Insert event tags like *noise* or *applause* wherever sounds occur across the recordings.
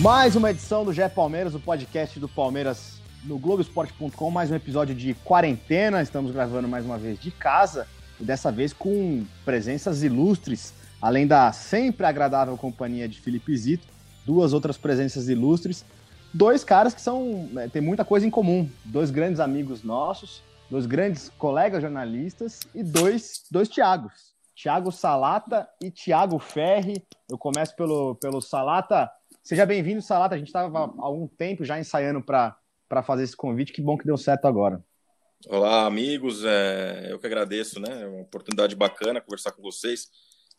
Mais uma edição do GE Palmeiras, o podcast do Palmeiras no Globoesporte.com. Mais um episódio de quarentena. Estamos gravando mais uma vez de casa e dessa vez com presenças ilustres, além da sempre agradável companhia de Felipe Zito, duas outras presenças ilustres. Dois caras que são né, tem muita coisa em comum, dois grandes amigos nossos, dois grandes colegas jornalistas e dois, dois Tiagos. Tiago Salata e Tiago Ferri. Eu começo pelo, pelo Salata. Seja bem-vindo, Salata. A gente estava há algum tempo já ensaiando para fazer esse convite. Que bom que deu certo agora. Olá, amigos. É, eu que agradeço, né? É uma oportunidade bacana conversar com vocês.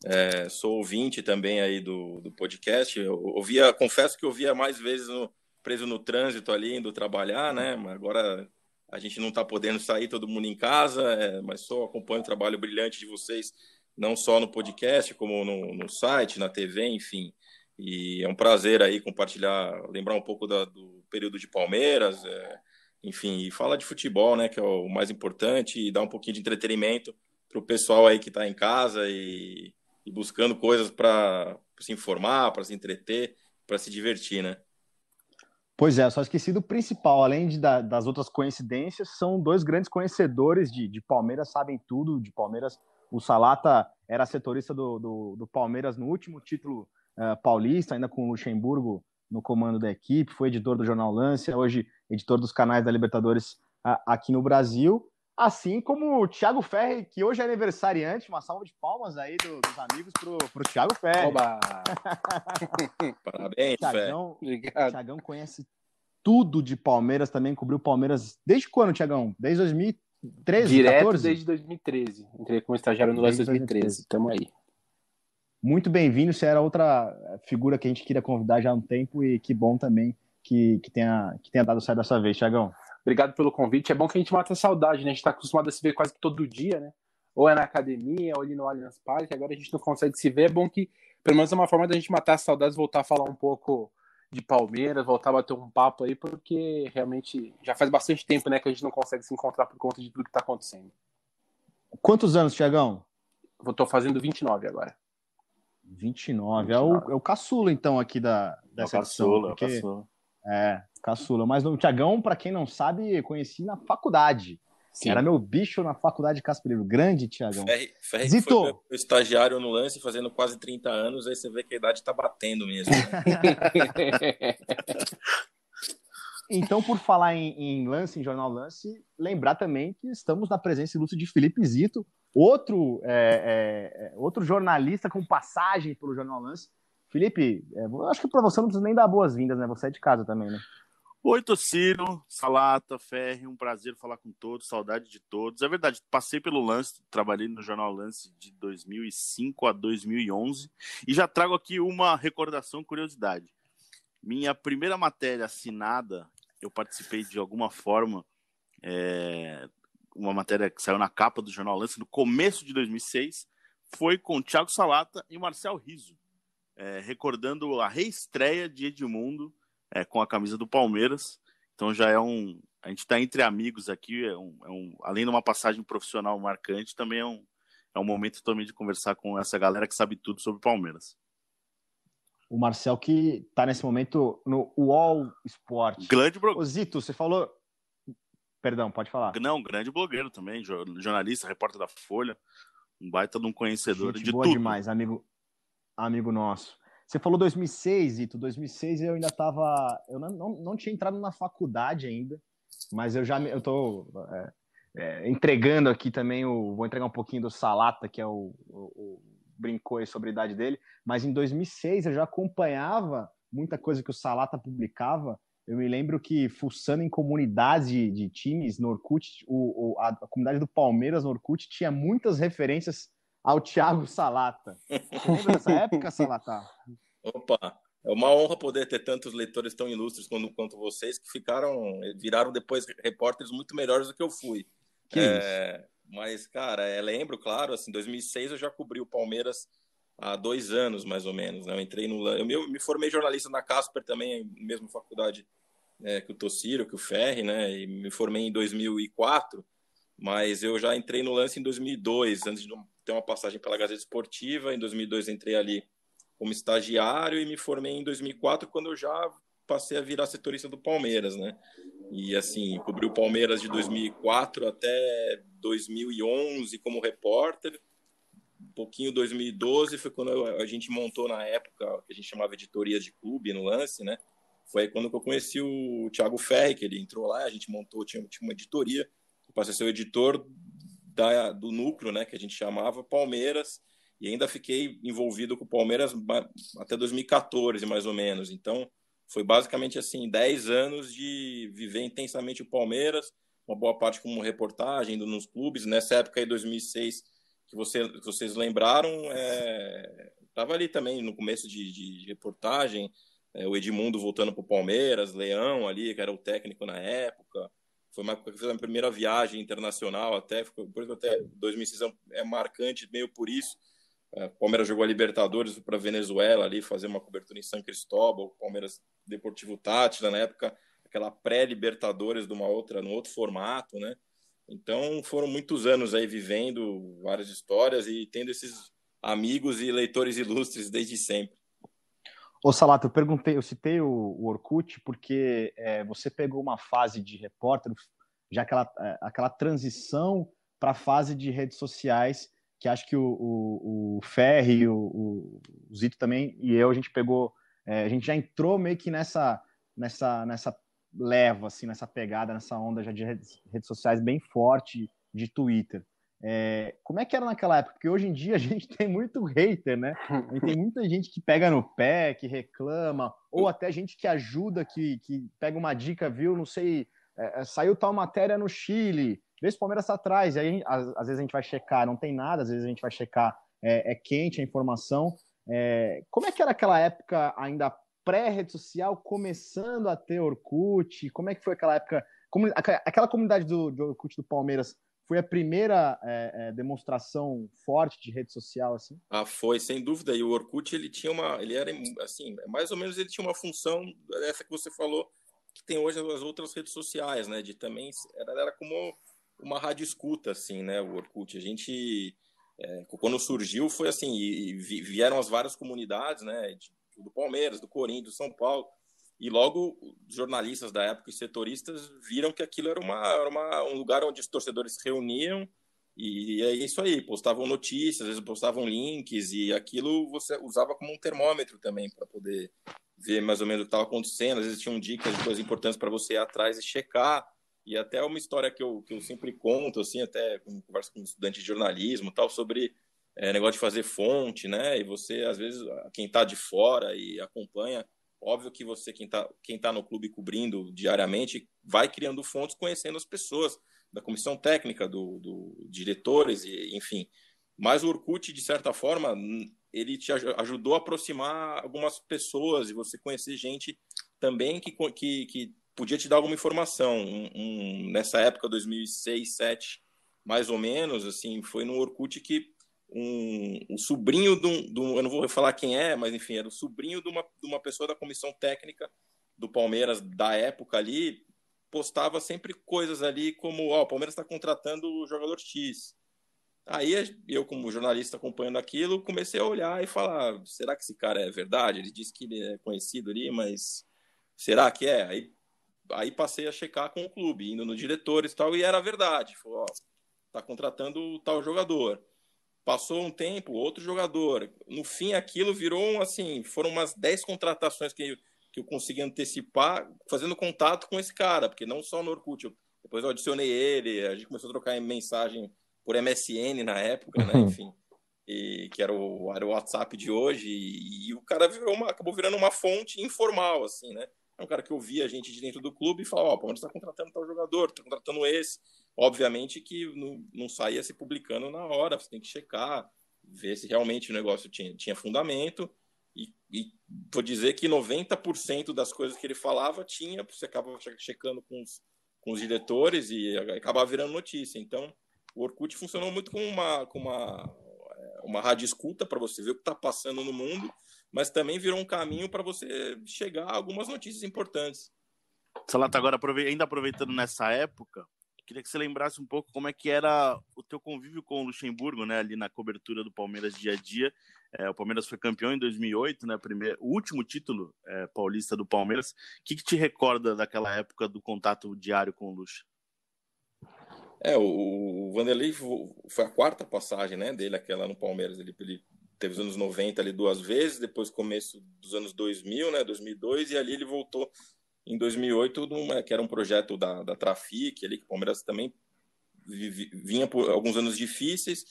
É, sou ouvinte também aí do, do podcast. Eu ouvia, confesso que ouvia mais vezes no, preso no trânsito ali, indo trabalhar, né? Mas agora a gente não está podendo sair, todo mundo em casa, é, mas só acompanho o trabalho brilhante de vocês, não só no podcast, como no, no site, na TV, enfim. E é um prazer aí compartilhar, lembrar um pouco da, do período de Palmeiras, é, enfim, e falar de futebol, né, que é o mais importante, e dar um pouquinho de entretenimento para o pessoal aí que está em casa e, e buscando coisas para se informar, para se entreter, para se divertir, né? Pois é, só esqueci do principal, além de, da, das outras coincidências, são dois grandes conhecedores de, de Palmeiras, sabem tudo de Palmeiras. O Salata era setorista do, do, do Palmeiras no último título uh, paulista, ainda com o Luxemburgo no comando da equipe, foi editor do Jornal Lance, hoje editor dos canais da Libertadores uh, aqui no Brasil. Assim como o Thiago Ferri, que hoje é aniversariante, uma salva de palmas aí do, dos amigos pro, pro Thiago Ferri. Oba! *laughs* Parabéns, Thiagão, Obrigado. Thiagão conhece tudo de Palmeiras, também cobriu Palmeiras desde quando, Thiagão? Desde 2013, Direto 14? desde 2013. Entrei como estagiário no Lance 2013. Tamo aí muito bem-vindo. Você era outra figura que a gente queria convidar já há um tempo e que bom também que, que, tenha, que tenha dado certo dessa vez, Thiagão. Obrigado pelo convite. É bom que a gente mata a saudade, né? A gente está acostumado a se ver quase que todo dia, né? Ou é na academia, ou ali no Allianz Parque. Agora a gente não consegue se ver. É bom que, pelo menos, é uma forma da gente matar as saudades, voltar a falar um pouco de Palmeiras, voltar a bater um papo aí, porque realmente já faz bastante tempo, né, que a gente não consegue se encontrar por conta de tudo que está acontecendo. Quantos anos, Tiagão? Tô fazendo 29 agora. 29. 29. É, o, é o caçula, então, aqui da, dessa é o caçula, edição. Porque... É o caçula. É, caçula. Mas o Tiagão, para quem não sabe, conheci na faculdade. Sim. Era meu bicho na faculdade Caspereiro. Grande, Tiagão. Ferri, Ferri Zito. foi meu estagiário no lance, fazendo quase 30 anos, aí você vê que a idade tá batendo mesmo. Né? *laughs* então, por falar em, em, lance, em jornal lance, lembrar também que estamos na presença ilustre de Felipe Zito, outro, é, é, é, outro jornalista com passagem pelo Jornal Lance. Felipe, é, acho que para você não precisa nem dar boas-vindas, né? Você é de casa também, né? Oi, Tocino, Salata, Ferri, um prazer falar com todos, saudade de todos. É verdade, passei pelo Lance, trabalhei no Jornal Lance de 2005 a 2011 e já trago aqui uma recordação, curiosidade. Minha primeira matéria assinada, eu participei de alguma forma é, uma matéria que saiu na capa do Jornal Lance no começo de 2006, foi com Thiago Salata e Marcel Riso, é, recordando a reestreia de Edmundo é, com a camisa do Palmeiras. Então já é um. A gente está entre amigos aqui, é um, é um, além de uma passagem profissional marcante, também é um, é um momento também de conversar com essa galera que sabe tudo sobre Palmeiras. O Marcel que está nesse momento no UOL Sport. Grande Ô, Zito, você falou, Perdão, pode falar. Não, grande blogueiro também, jornalista, repórter da Folha, um baita de um conhecedor Gente de boa tudo. demais, amigo, amigo nosso. Você falou 2006, Ito. 2006 eu ainda estava, eu não, não, não, tinha entrado na faculdade ainda, mas eu já eu tô é, é, entregando aqui também o, vou entregar um pouquinho do Salata, que é o, o, o brincou aí sobre a idade dele, mas em 2006 eu já acompanhava muita coisa que o Salata publicava eu me lembro que, fuçando em comunidades de, de times no Orkut, o, o a, a, comunidade do Palmeiras no Orkut tinha muitas referências ao Thiago Salata. Você lembra dessa *laughs* época, Salata? Opa, é uma honra poder ter tantos leitores tão ilustres quanto, quanto vocês que ficaram, viraram depois repórteres muito melhores do que eu fui. Que é, mas, cara, é, lembro, claro, assim, 2006 eu já cobri o Palmeiras há dois anos, mais ou menos. Né? Eu entrei no. Eu me, me formei jornalista na Casper também, mesma faculdade é, que o Tociro, que o Ferri, né? E me formei em 2004, mas eu já entrei no lance em 2002, antes de ter uma passagem pela Gazeta Esportiva. Em 2002 entrei ali como estagiário e me formei em 2004, quando eu já passei a virar setorista do Palmeiras, né? E assim, cobri o Palmeiras de 2004 até 2011 como repórter. Um pouquinho 2012 foi quando a gente montou na época que a gente chamava editoria de clube no lance, né? Foi quando eu conheci o Thiago Ferri, que ele entrou lá, a gente montou, tinha, tinha uma editoria, eu passei a ser o editor da, do núcleo, né, que a gente chamava Palmeiras, e ainda fiquei envolvido com o Palmeiras até 2014, mais ou menos. Então, foi basicamente assim, 10 anos de viver intensamente o Palmeiras, uma boa parte como reportagem, indo nos clubes. Nessa época aí, 2006, que, você, que vocês lembraram, estava é, ali também no começo de, de reportagem, é, o Edmundo voltando para o Palmeiras, Leão ali, que era o técnico na época. Foi uma a primeira viagem internacional até, por isso até 2006 é marcante meio por isso, é, Palmeiras jogou a Libertadores para Venezuela ali, fazer uma cobertura em São Cristóbal, Palmeiras Deportivo Tátila, na época, aquela pré-Libertadores de uma outra, no outro formato, né? Então foram muitos anos aí vivendo várias histórias e tendo esses amigos e leitores ilustres desde sempre. Ô Salato, eu perguntei, eu citei o, o Orkut porque é, você pegou uma fase de repórter, já aquela, é, aquela transição para a fase de redes sociais que acho que o, o, o Ferri, o, o, Zito também e eu, a gente pegou, é, a gente já entrou meio que nessa, nessa, nessa leva, assim, nessa pegada, nessa onda já de redes, redes sociais bem forte de Twitter. É, como é que era naquela época? Porque hoje em dia a *laughs* gente tem muito hater, né? tem muita gente que pega no pé, que reclama, ou até gente que ajuda, que, que pega uma dica, viu? Não sei, é, é saiu tal matéria no Chile, vê se o Palmeiras está atrás. E aí, às, às, vezes a gente vai checar, não tem nada, às vezes a gente vai checar, é, é quente a informação. É, como é que era aquela época ainda pré-rede social, começando a ter Orkut? Como é que foi aquela época? Como, aquela comunidade do, do Orkut do Palmeiras foi a primeira é, é, demonstração forte de rede social assim? Ah, foi sem dúvida. E o Orkut ele tinha uma, ele era assim, mais ou menos ele tinha uma função essa que você falou que tem hoje as outras redes sociais, né? De também era, era como uma rádio escuta, assim, né? O Orkut. A gente, é, quando surgiu, foi assim, e, vieram as várias comunidades, né? Do Palmeiras, do Corinthians, do São Paulo. E logo jornalistas da época e setoristas viram que aquilo era, uma, era uma, um lugar onde os torcedores se reuniam e é isso aí, postavam notícias, às vezes postavam links e aquilo você usava como um termômetro também para poder ver mais ou menos o que estava acontecendo. Às vezes tinham dicas de coisas importantes para você ir atrás e checar. E até uma história que eu, que eu sempre conto, assim, até com conversa com estudantes de jornalismo tal, sobre é, negócio de fazer fonte, né? E você, às vezes, quem está de fora e acompanha, óbvio que você, quem está quem tá no clube cobrindo diariamente, vai criando fontes, conhecendo as pessoas da comissão técnica, do, do diretores, e, enfim. Mas o Orkut, de certa forma, ele te ajudou a aproximar algumas pessoas e você conhecer gente também que, que, que podia te dar alguma informação. Um, um, nessa época, 2006, 2007, mais ou menos, assim, foi no Orkut que um, um sobrinho de um, eu não vou falar quem é, mas enfim, era o sobrinho de uma, de uma pessoa da comissão técnica do Palmeiras da época ali, postava sempre coisas ali como, ó, oh, o Palmeiras está contratando o jogador X. Aí eu, como jornalista acompanhando aquilo, comecei a olhar e falar: será que esse cara é verdade? Ele disse que ele é conhecido ali, mas será que é? Aí aí passei a checar com o clube, indo no diretores e tal, e era verdade. Falou, ó, tá contratando tal jogador. Passou um tempo, outro jogador. No fim, aquilo virou um, assim, foram umas 10 contratações que, que eu consegui antecipar, fazendo contato com esse cara, porque não só no Orkut, eu, depois eu adicionei ele, a gente começou a trocar mensagem por MSN na época, né, uhum. enfim. E, que era o, era o WhatsApp de hoje, e, e o cara virou uma, acabou virando uma fonte informal, assim, né? É um cara que ouvia a gente de dentro do clube e falava, ó, oh, Palmeiras está contratando tal jogador, está contratando esse. Obviamente que não, não saía se publicando na hora, você tem que checar, ver se realmente o negócio tinha, tinha fundamento. e, e vou dizer que 90% das coisas que ele falava tinha, você acaba checando com os, com os diretores e acabava virando notícia. Então, o Orkut funcionou muito como uma, como uma, é, uma rádio escuta para você ver o que está passando no mundo, mas também virou um caminho para você chegar a algumas notícias importantes. Salata, agora ainda aproveitando nessa época, queria que você lembrasse um pouco como é que era o teu convívio com o Luxemburgo, né, ali na cobertura do Palmeiras dia a dia. É, o Palmeiras foi campeão em 2008, né, primeiro, o último título é, paulista do Palmeiras. O que, que, te recorda daquela época do contato diário com o Luxa? É, o, o Vanderlei foi a quarta passagem né, dele, aquela no Palmeiras. Ele, ele teve os anos 90 ali duas vezes, depois começo dos anos 2000, né, 2002, e ali ele voltou em 2008, numa, que era um projeto da, da Trafic, ali, que o Palmeiras também vinha por alguns anos difíceis,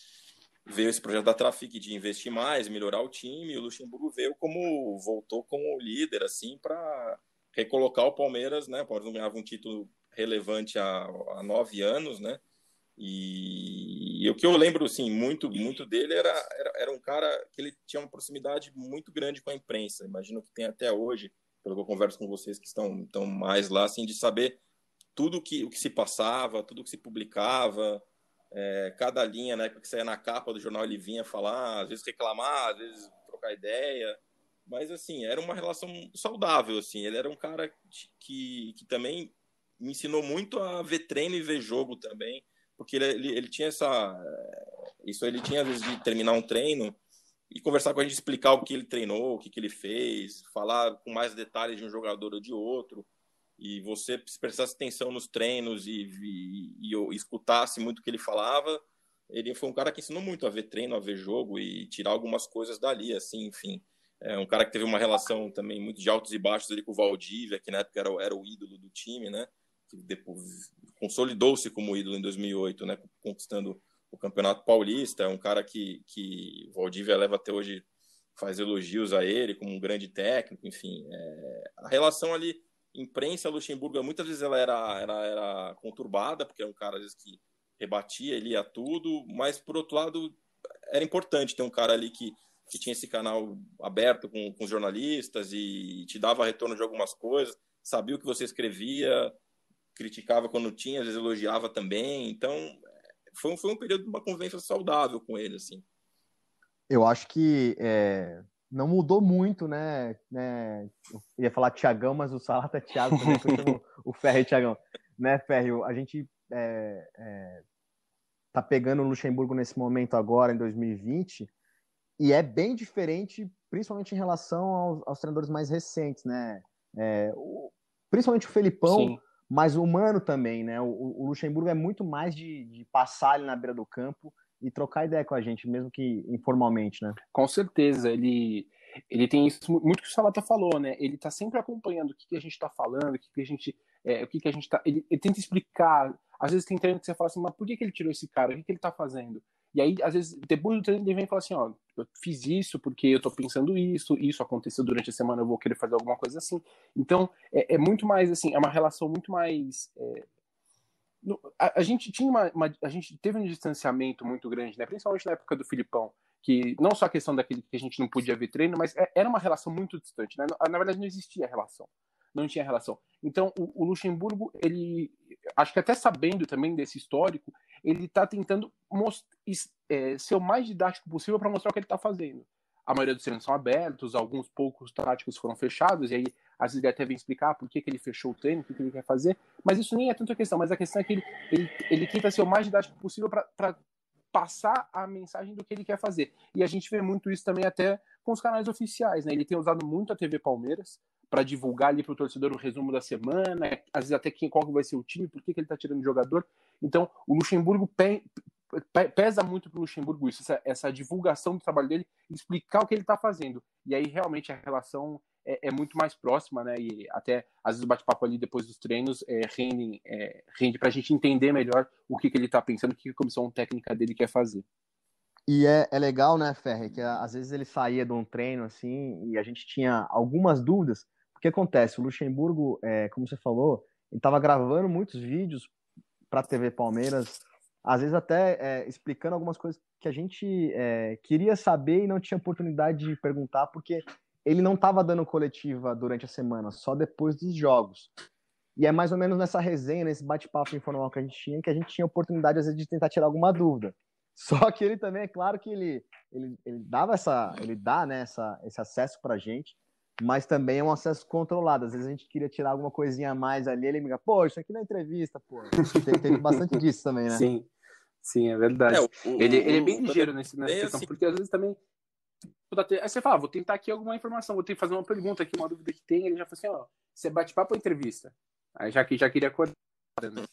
veio esse projeto da Trafic de investir mais, melhorar o time, e o Luxemburgo veio como, voltou como líder, assim, para recolocar o Palmeiras, né, o Palmeiras não ganhava um título relevante há, há nove anos, né, e, e, o que eu lembro, assim, muito, muito dele era, era, era um cara que ele tinha uma proximidade muito grande com a imprensa, imagino que tem até hoje, pelo que eu converso com vocês que estão, estão mais lá, assim, de saber tudo que, o que se passava, tudo que se publicava, é, cada linha, né, que saía na capa do jornal ele vinha falar, às vezes reclamar, às vezes trocar ideia, mas assim, era uma relação saudável, assim, ele era um cara que, que também me ensinou muito a ver treino e ver jogo também, porque ele, ele, ele tinha essa, isso ele tinha às vezes de terminar um treino, e conversar com a gente, explicar o que ele treinou, o que, que ele fez, falar com mais detalhes de um jogador ou de outro, e você se prestasse atenção nos treinos e, e, e, escutasse muito o que ele falava, ele foi um cara que ensinou muito a ver treino, a ver jogo e tirar algumas coisas dali, assim, enfim. É um cara que teve uma relação também muito de altos e baixos ali com o Valdívia, que na época era, era o ídolo do time, né? Que depois consolidou-se como ídolo em 2008, né? Conquistando o Campeonato Paulista, é um cara que, que o Valdívia leva até hoje, faz elogios a ele como um grande técnico, enfim. É, a relação ali, imprensa-Luxemburgo, muitas vezes ela era, era, era conturbada, porque é um cara, às vezes, que rebatia, ele ia tudo, mas, por outro lado, era importante ter um cara ali que, que tinha esse canal aberto com, com os jornalistas e te dava retorno de algumas coisas, sabia o que você escrevia, criticava quando tinha, às vezes elogiava também. Então, foi um, foi um período de uma convivência saudável com ele, assim. Eu acho que é, não mudou muito, né? né? Eu ia falar Tiagão, mas o Salata é Thiago também, eu chamo o Ferro e Tiagão. Né, Ferro? A gente é, é, tá pegando o Luxemburgo nesse momento agora, em 2020, e é bem diferente, principalmente em relação aos, aos treinadores mais recentes, né? É, o, principalmente o Felipão, Sim mas humano também, né? O, o Luxemburgo é muito mais de, de, passar ali na beira do campo e trocar ideia com a gente, mesmo que informalmente, né? Com certeza, ele ele tem isso muito que o Salata falou, né? Ele tá sempre acompanhando o que, que a gente está falando, o que, que a gente, é, o que, que a gente tá, ele, ele, tenta explicar. Às vezes tem treino que você fala assim, mas por que, que ele tirou esse cara? O que, que ele tá fazendo? E aí, às vezes, depois do treino, ele vem e fala assim: ó, eu fiz isso porque eu tô pensando isso, isso aconteceu durante a semana, eu vou querer fazer alguma coisa assim. Então, é, é muito mais, assim, é uma relação muito mais. É... A, a, gente tinha uma, uma, A gente teve um distanciamento muito grande, né? Principalmente na época do Filipão, que não só a questão daquele que a gente não podia ver treino, mas é, era uma relação muito distante, né? Na, na verdade, não existia relação não tinha relação. Então, o, o, Luxemburgo, ele, acho que até sabendo também desse histórico, ele está tentando é, ser o mais didático possível para mostrar o que ele está fazendo. A maioria dos treinos são abertos, alguns poucos táticos foram fechados, e aí às vezes ele até vem explicar por que, que ele fechou o treino, o que, que ele quer fazer, mas isso nem é tanto a questão, mas a questão é que ele, ele, ele tenta ser o mais didático possível para passar a mensagem do que ele quer fazer. E a gente vê muito isso também até com os canais oficiais, né? Ele tem usado muito a TV Palmeiras para divulgar ali para o torcedor o resumo da semana, às vezes até quem, qual vai ser o time, por que, que ele está tirando o jogador. Então, o Luxemburgo pesa muito para o Luxemburgo isso, essa, essa, divulgação do trabalho dele, explicar o que ele está fazendo. E aí, realmente, a relação é, é, muito mais próxima, né? E até, às vezes, o bate-papo ali depois dos treinos é, rende, é, rende para a gente entender melhor o que, que ele está pensando, o que a comissão técnica dele quer fazer. E é, é legal, né, Ferre, que às vezes ele saía de um treino assim e a gente tinha algumas dúvidas. O que acontece? O Luxemburgo, é, como você falou, ele estava gravando muitos vídeos para a TV Palmeiras, às vezes até é, explicando algumas coisas que a gente é, queria saber e não tinha oportunidade de perguntar, porque ele não estava dando coletiva durante a semana, só depois dos jogos. E é mais ou menos nessa resenha, nesse bate-papo informal que a gente tinha, que a gente tinha oportunidade, às vezes, de tentar tirar alguma dúvida. *laughs* Só que ele também, é claro que ele, ele, ele dava essa, ele dá né, essa, esse acesso pra gente, mas também é um acesso controlado. Às vezes a gente queria tirar alguma coisinha a mais ali, ele me diga, pô, isso aqui não é entrevista, pô. Teve, teve bastante disso também, né? Sim, sim, é verdade. É, o, ele, o, ele é bem ligeiro nesse, nessa questão, assim... porque às vezes também Aí você fala, ah, vou tentar aqui alguma informação, vou ter que fazer uma pergunta aqui, uma dúvida que tem. Ele já fala assim, ó, você bate papo ou entrevista? Aí já que já queria acordar, né?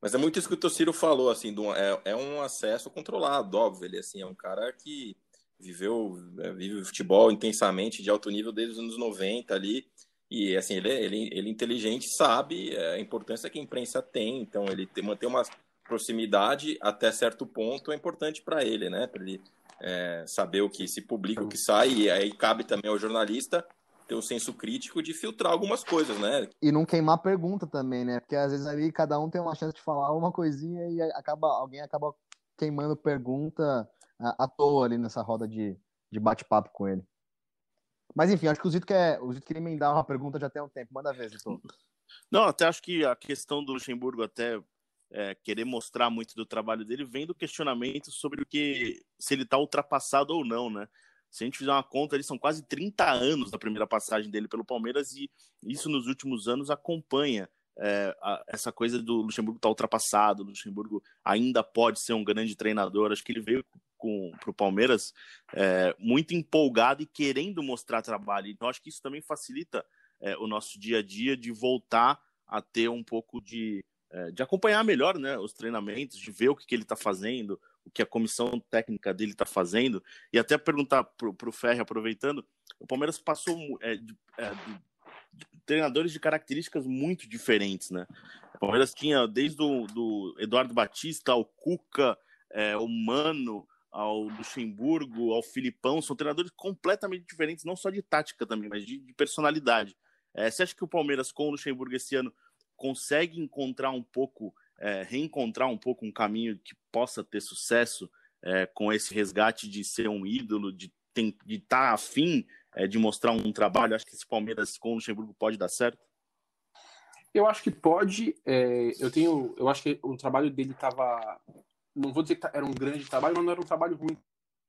Mas é muito isso que o Tociro falou, assim, é, é um acesso controlado, óbvio. Ele assim, é um cara que viveu, é, vive o futebol intensamente de alto nível desde os anos 90 ali. E assim, ele, é, ele, ele é inteligente, sabe a importância que a imprensa tem, então ele manter uma proximidade até certo ponto é importante para ele, né? Para ele é, saber o que se publica, o que sai, e aí cabe também ao jornalista ter o senso crítico de filtrar algumas coisas, né? E não queimar pergunta também, né? Porque às vezes ali cada um tem uma chance de falar uma coisinha e acaba alguém acaba queimando pergunta à, toa ali nessa roda de, de bate-papo com ele. Mas enfim, acho que o Zito quer, o Zito queria emendar uma pergunta já tem um tempo. Manda ver, Zito. Não, até acho que a questão do Luxemburgo até é, querer mostrar muito do trabalho dele vem do questionamento sobre o que se ele está ultrapassado ou não, né? Se a gente fizer uma conta, eles são quase 30 anos da primeira passagem dele pelo Palmeiras e isso nos últimos anos acompanha é, a, essa coisa do Luxemburgo estar tá ultrapassado, o Luxemburgo ainda pode ser um grande treinador. Acho que ele veio para o Palmeiras é, muito empolgado e querendo mostrar trabalho. Então, acho que isso também facilita é, o nosso dia a dia de voltar a ter um pouco de, é, de acompanhar melhor né, os treinamentos, de ver o que, que ele está fazendo, o que a comissão técnica dele está fazendo, e até perguntar para o Ferre, aproveitando, o Palmeiras passou é, é, de, de, treinadores de características muito diferentes, né? O Palmeiras tinha desde o do Eduardo Batista ao Cuca, é, o Mano, ao Luxemburgo, ao Filipão, são treinadores completamente diferentes, não só de tática também, mas de, de personalidade. É, você acha que o Palmeiras com o Luxemburgo esse ano consegue encontrar um pouco é, reencontrar um pouco um caminho que possa ter sucesso é, com esse resgate de ser um ídolo, de estar tá afim é, de mostrar um trabalho? Acho que esse Palmeiras com o Luxemburgo pode dar certo? Eu acho que pode. É, eu tenho, eu acho que o trabalho dele estava, não vou dizer que era um grande trabalho, mas não era um trabalho ruim.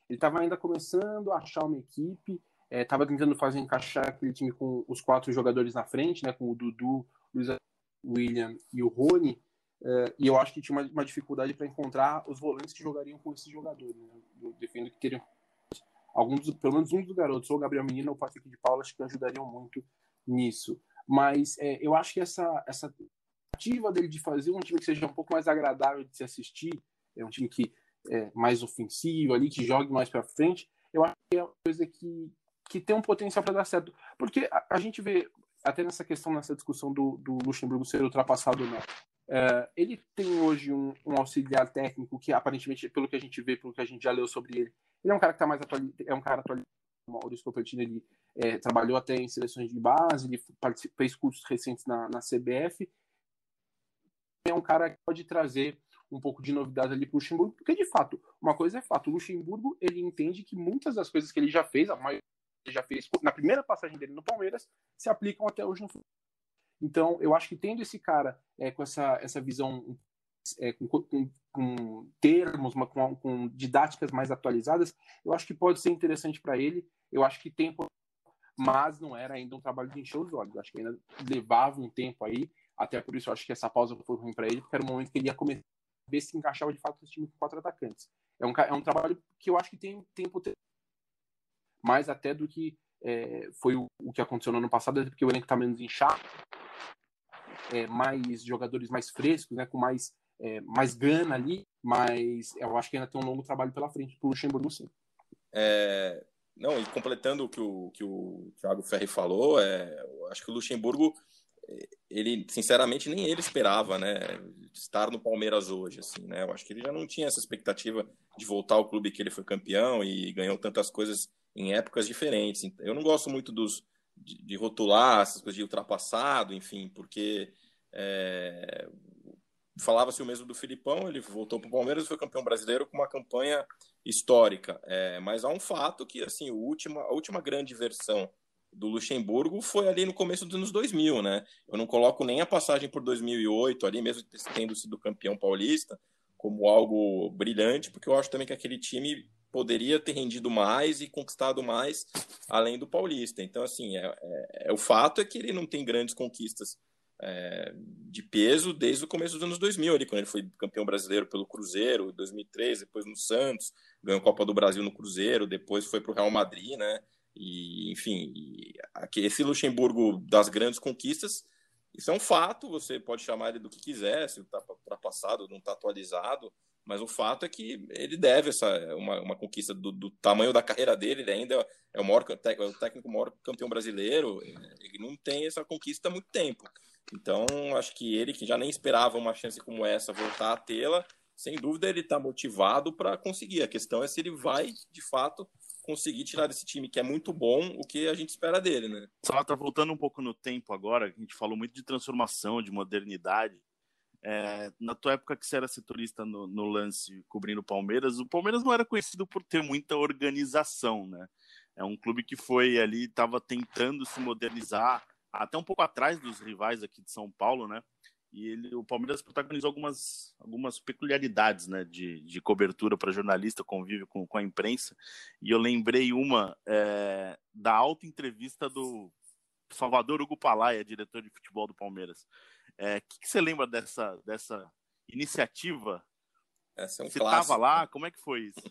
Ele estava ainda começando a achar uma equipe, estava é, tentando fazer encaixar aquele time com os quatro jogadores na frente, né, com o Dudu, Luiz William e o Rony. Uh, e eu acho que tinha uma, uma dificuldade para encontrar os volantes que jogariam com esses jogadores. Né? Eu defendo que teriam alguns, pelo menos um dos garotos, ou o Gabriel Menino ou o Patrick de Paula, acho que ajudariam muito nisso. Mas é, eu acho que essa, essa ativa dele de fazer um time que seja um pouco mais agradável de se assistir, é um time que é mais ofensivo ali, que jogue mais para frente, eu acho que é uma coisa que, que tem um potencial para dar certo. Porque a, a, gente vê, até nessa questão, nessa discussão do, do Luxemburgo ser ultrapassado ou não, Uh, ele tem hoje um, um, auxiliar técnico que aparentemente, pelo que a gente vê, pelo que a gente já leu sobre ele, ele é um cara que está mais atualizado, é um cara atualizado. O Maurício Copertino ele é, trabalhou até em seleções de base, ele fez cursos recentes na, na CBF. É um cara que pode trazer um pouco de novidade ali para o Luxemburgo, porque de fato, uma coisa é fato, o Luxemburgo ele entende que muitas das coisas que ele já fez, a maioria ele já fez na primeira passagem dele no Palmeiras, se aplicam até hoje no então, eu acho que tendo esse cara é, com essa, essa visão é, com, com, com, termos, uma, com, com, didáticas mais atualizadas, eu acho que pode ser interessante para ele. Eu acho que tempo, mas não era ainda um trabalho de encher os olhos. Eu acho que ainda levava um tempo aí. Até por isso, eu acho que essa pausa foi ruim para ele, porque era o momento que ele ia começar ver se encaixava de fato esse time com quatro atacantes. É um, é um trabalho que eu acho que tem tempo mais até do que é, foi o, o, que aconteceu no ano passado, porque o elenco está menos inchado é, mais jogadores mais frescos, né, com mais, é, mais gana ali, mas eu acho que ainda tem um longo trabalho pela frente para o Luxemburgo, sim. É, não, e completando o que o, que o Thiago Ferri falou, é, acho que o Luxemburgo, ele, sinceramente, nem ele esperava, né, estar no Palmeiras hoje, assim, né, eu acho que ele já não tinha essa expectativa de voltar ao clube que ele foi campeão e ganhou tantas coisas em épocas diferentes. Eu não gosto muito dos, de, de rotular essas coisas de ultrapassado, enfim, porque é, Falava-se o mesmo do Filipão, ele voltou para o Palmeiras e foi campeão brasileiro com uma campanha histórica. É, mas há um fato que assim, o última, a última grande versão do Luxemburgo foi ali no começo dos anos 2000, né? Eu não coloco nem a passagem por 2008, ali mesmo tendo sido campeão paulista, como algo brilhante, porque eu acho também que aquele time poderia ter rendido mais e conquistado mais além do paulista. Então, assim, é, é, é o fato é que ele não tem grandes conquistas é, de peso desde o começo dos anos 2000, ali, quando ele foi campeão brasileiro pelo Cruzeiro, em 2003, depois no Santos, ganhou a Copa do Brasil no Cruzeiro, depois foi para o Real Madrid, né? E, enfim, aqui, esse Luxemburgo das grandes conquistas, isso é um fato, você pode chamar ele do que quiser, se está ultrapassado, não está atualizado, mas o fato é que ele deve essa uma, uma conquista do, do, tamanho da carreira dele, ele ainda é o, maior, é o técnico maior campeão brasileiro, ele não tem essa conquista há muito tempo. Então, acho que ele, que já nem esperava uma chance como essa, voltar a tê-la, sem dúvida ele está motivado para conseguir. A questão é se ele vai, de fato, conseguir tirar desse time que é muito bom o que a gente espera dele, né? Só tá voltando um pouco no tempo agora, a gente falou muito de transformação, de modernidade. É, na tua época que você era setorista no, no lance cobrindo o Palmeiras, o Palmeiras não era conhecido por ter muita organização, né? É um clube que foi ali, estava tentando se modernizar, até um pouco atrás dos rivais aqui de São Paulo, né? E ele, o Palmeiras protagonizou algumas, algumas peculiaridades né, de, de cobertura para jornalista, convívio com, com a imprensa. E eu lembrei uma é, da alta entrevista do Salvador Hugo Palaia, diretor de futebol do Palmeiras. O é, que, que, você lembra dessa, dessa iniciativa? Essa é um você estava lá? Como é que foi isso?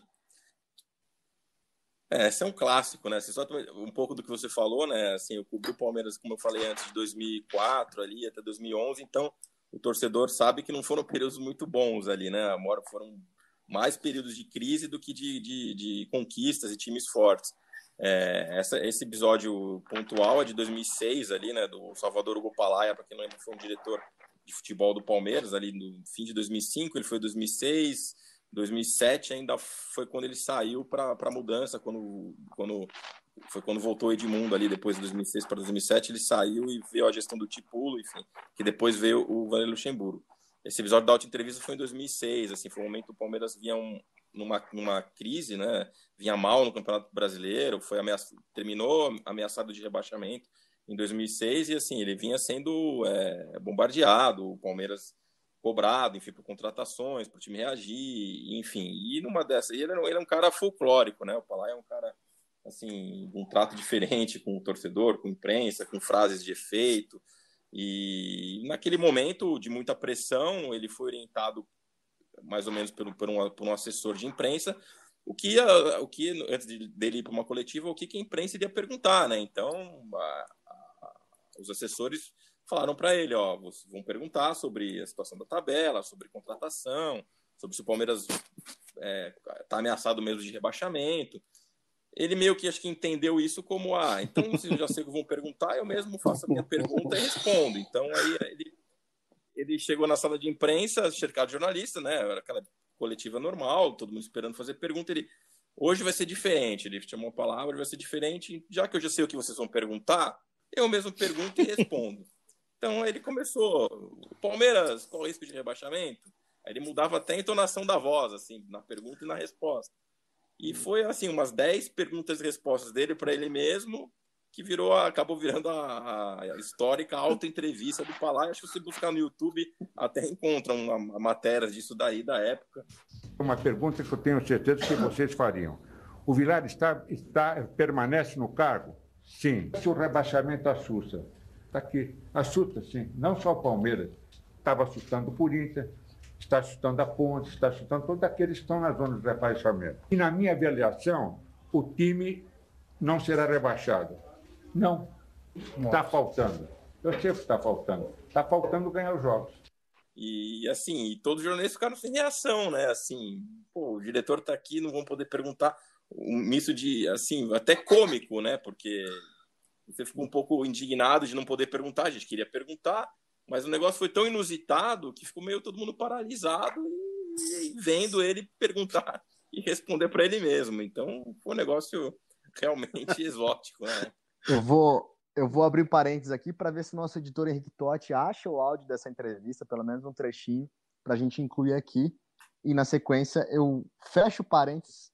É, esse é um clássico, né? Só um pouco do que você falou, né? Assim, eu cobri o Palmeiras, como eu falei antes, de 2004 ali até 2011, então o torcedor sabe que não foram períodos muito bons ali, né? Foram mais períodos de crise do que de, de, de conquistas e times fortes. É, essa, esse episódio pontual é de 2006 ali, né? Do Salvador Hugo Palaia, para quem não lembra, foi um diretor de futebol do Palmeiras ali no fim de 2005, ele foi 2006 2007 ainda foi quando ele saiu para a mudança, quando, quando foi quando voltou o Edmundo ali depois de 2006 para 2007, ele saiu e veio a gestão do Tipulo, enfim, que depois veio o Vanderlei Luxemburgo. Esse episódio da auto-entrevista foi em 2006, assim, foi um momento que o Palmeiras vinha um, numa, numa crise, né? Vinha mal no Campeonato Brasileiro, foi terminou ameaçado de rebaixamento em 2006 e assim, ele vinha sendo é, bombardeado, o Palmeiras cobrado, enfim, por contratações, para o time reagir, enfim. E numa dessas, ele, ele é um cara folclórico, né? O Palai é um cara, assim, um trato diferente com o torcedor, com a imprensa, com frases de efeito. E naquele momento de muita pressão, ele foi orientado mais ou menos por, um, por um assessor de imprensa, o que, o que antes dele ir para uma coletiva, o que, que a imprensa iria perguntar, né? Então, a, a, os assessores falaram para ele, ó, vão perguntar sobre a situação da tabela, sobre contratação, sobre se o Palmeiras está é, tá ameaçado mesmo de rebaixamento. Ele meio que acho que entendeu isso como, ah, então se eu já sei que vão perguntar, eu mesmo faço a minha pergunta e respondo. Então aí ele, ele chegou na sala de imprensa, cercado de jornalistas, né? Era aquela coletiva normal, todo mundo esperando fazer pergunta. Ele, hoje vai ser diferente. Ele chamou a palavra, vai ser diferente. Já que eu já sei o que vocês vão perguntar, eu mesmo pergunto e respondo. Então ele começou, o Palmeiras, qual o risco de rebaixamento? Aí ele mudava até a entonação da voz, assim, na pergunta e na resposta. E foi, assim, umas 10 perguntas e respostas dele para ele mesmo, que virou, acabou virando a, a histórica auto-entrevista do Palai. Acho que se buscar no YouTube até encontra uma, uma matéria disso daí da época. Uma pergunta que eu tenho certeza que vocês fariam. O Vilar está, está, permanece no cargo? Sim. Se o rebaixamento assusta, Está aqui. Assusta, sim. Não só o Palmeiras. Estava assustando o Corinthians, está assustando a Ponte, está assustando todos aqueles que estão na zona de rebaixamento. E na minha avaliação, o time não será rebaixado. Não. Está faltando. Eu sei o que está faltando. Está faltando ganhar os jogos. E assim, e todos os jornalistas ficaram sem reação, né? Assim, pô, o diretor está aqui, não vão poder perguntar. Um misto de, assim, até cômico, né? Porque você ficou um pouco indignado de não poder perguntar, a gente queria perguntar, mas o negócio foi tão inusitado que ficou meio todo mundo paralisado e, e vendo ele perguntar e responder para ele mesmo. Então foi um negócio realmente *laughs* exótico, né? Eu vou, eu vou abrir parênteses aqui para ver se nosso editor Henrique Totti acha o áudio dessa entrevista, pelo menos um trechinho, para a gente incluir aqui. E na sequência eu fecho parênteses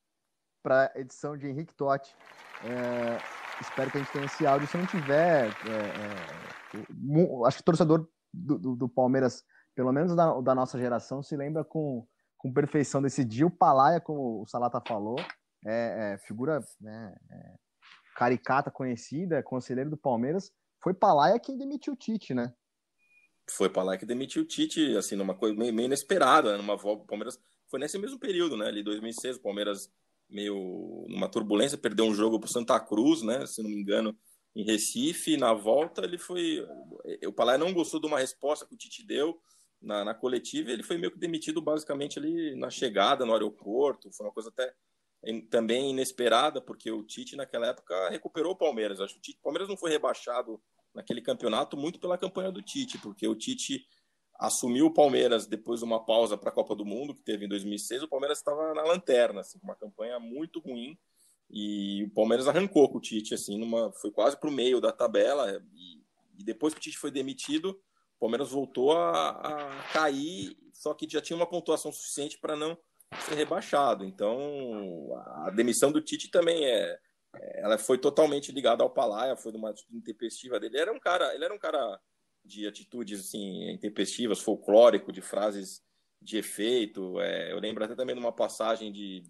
para a edição de Henrique Totti. É espero que a gente tenha esse áudio. Se não tiver, é, é, acho que o torcedor do, do, do, Palmeiras, pelo menos da, da, nossa geração, se lembra com, com perfeição desse dia. O Palaia, como o Salata falou, é, é figura né, é, caricata conhecida, conselheiro do Palmeiras. Foi Palaia quem demitiu o Tite, né? Foi Palaia que demitiu o Tite, assim, numa coisa meio, meio inesperada, né? numa volta. O Palmeiras foi nesse mesmo período, né? Ali 2006, o Palmeiras meio numa turbulência, perdeu um jogo para Santa Cruz, né? Se não me engano, em Recife. Na volta, ele foi. O Palai não gostou de uma resposta que o Tite deu na, na coletiva. Ele foi meio que demitido basicamente ali na chegada no aeroporto. Foi uma coisa até também inesperada, porque o Tite naquela época recuperou o Palmeiras. Acho que o Tite, o Palmeiras não foi rebaixado naquele campeonato muito pela campanha do Tite, porque o Tite assumiu o Palmeiras depois de uma pausa para a Copa do Mundo que teve em 2006. O Palmeiras estava na lanterna, assim, uma campanha muito ruim. E o Palmeiras arrancou com o Tite, assim, numa, foi quase para o meio da tabela. E, e, depois que o Tite foi demitido, o Palmeiras voltou a, a cair, só que já tinha uma pontuação suficiente para não ser rebaixado. Então, a demissão do Tite também é, ela foi totalmente ligada ao Palaia, foi de uma atitude intempestiva dele. Ele era um cara, ele era um cara de atitudes assim intempestivas, folclórico, de frases de efeito. É, eu lembro até também de uma passagem de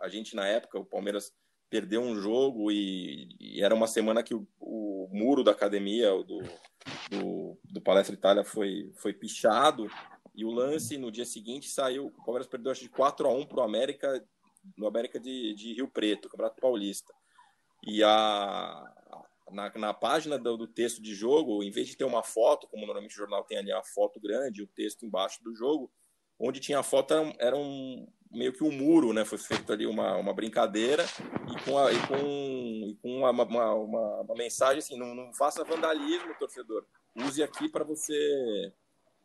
a gente na época o Palmeiras perdeu um jogo e, e era uma semana que o, o, muro da academia do, do, do Palestra Itália foi foi pichado e o lance no dia seguinte saiu o Palmeiras perdeu acho de 4 a 1 para o América no América de, de Rio Preto, Campeonato Paulista. E a, na, na página do, do, texto de jogo, em vez de ter uma foto, como normalmente o jornal tem ali a foto grande, o texto embaixo do jogo, onde tinha a foto era, era um, meio que um muro, né? Foi feito ali uma, uma brincadeira e com, a, e com, e com uma, uma, uma, uma, mensagem assim: não, não faça vandalismo, torcedor. Use aqui para você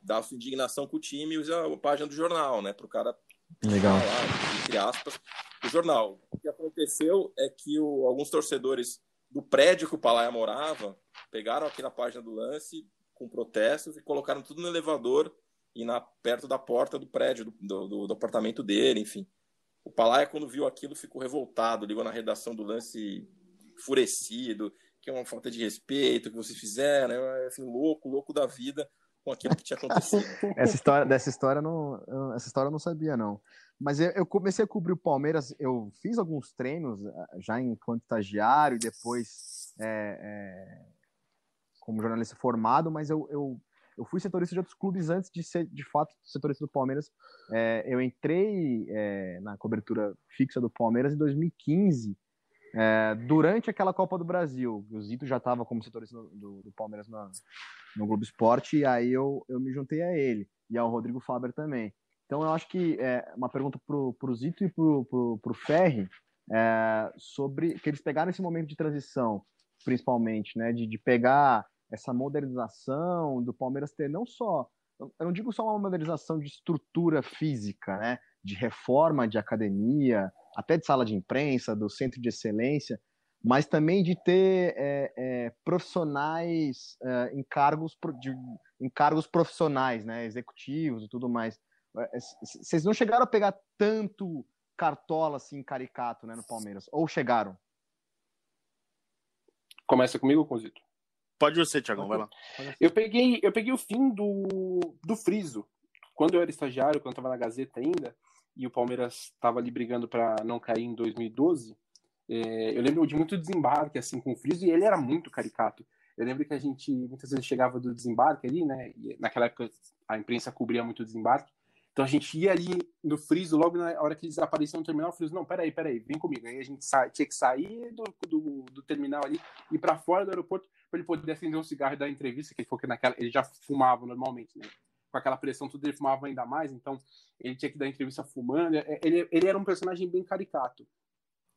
dar sua indignação com o time e use a página do jornal, né? Para o cara Legal. Falar, entre aspas, o jornal. O que aconteceu é que o, alguns torcedores do prédio que o Palaia morava pegaram aqui na página do lance com protestos e colocaram tudo no elevador e na perto da porta do prédio, do, do, do apartamento dele, enfim. O Palaia, quando viu aquilo, ficou revoltado, ligou na redação do lance enfurecido, que é uma falta de respeito que vocês fizeram, assim, louco, louco da vida com aquilo que tinha acontecido. *laughs* essa história, dessa história não, essa história eu não sabia não. Mas eu, eu, comecei a cobrir o Palmeiras, eu fiz alguns treinos eh, já enquanto estagiário e depois é, é, como jornalista formado, mas eu, eu, eu, fui setorista de outros clubes antes de ser de fato setorista do Palmeiras. É, eu entrei na cobertura fixa do Palmeiras em 2015 é, durante aquela Copa do Brasil, o Zito já estava como setorista do, do, Palmeiras no, no Globo Esporte, e aí eu, eu me juntei a ele, e ao Rodrigo Faber também. Então eu acho que é uma pergunta para o Zito e para o Ferri, é, sobre que eles pegaram esse momento de transição, principalmente, né, de, de pegar essa modernização do Palmeiras ter não só, eu não digo só uma modernização de estrutura física, né, de reforma de academia, até de sala de imprensa, do centro de excelência, mas também de ter é, é, profissionais é, em, cargos, de, em cargos profissionais, né, executivos e tudo mais. É, vocês não chegaram a pegar tanto cartola assim, caricato, né, no Palmeiras? Ou chegaram? Começa comigo, Conzito? Pode você, Thiago, vai lá. Eu peguei, eu peguei o fim do, do Friso. Quando eu era estagiário, quando eu estava na Gazeta ainda, e o Palmeiras estava ali brigando para não cair em 2012, é, eu lembro de muito desembarque assim com o Friso e ele era muito caricato. Eu lembro que a gente muitas vezes chegava do desembarque ali, né? Naquela época a imprensa cobria muito o desembarque. Então a gente ia ali no Friso, logo na hora que eles apareciam no terminal, o Friso, não, peraí, peraí, vem comigo. Aí a gente sa tinha que sair do, do, do terminal ali e para fora do aeroporto ele poder acender um cigarro e dar entrevista, que ele falou que naquela, ele já fumava normalmente, né? com aquela pressão tudo, ele fumava ainda mais, então ele tinha que dar entrevista fumando. É, ele, ele era um personagem bem caricato.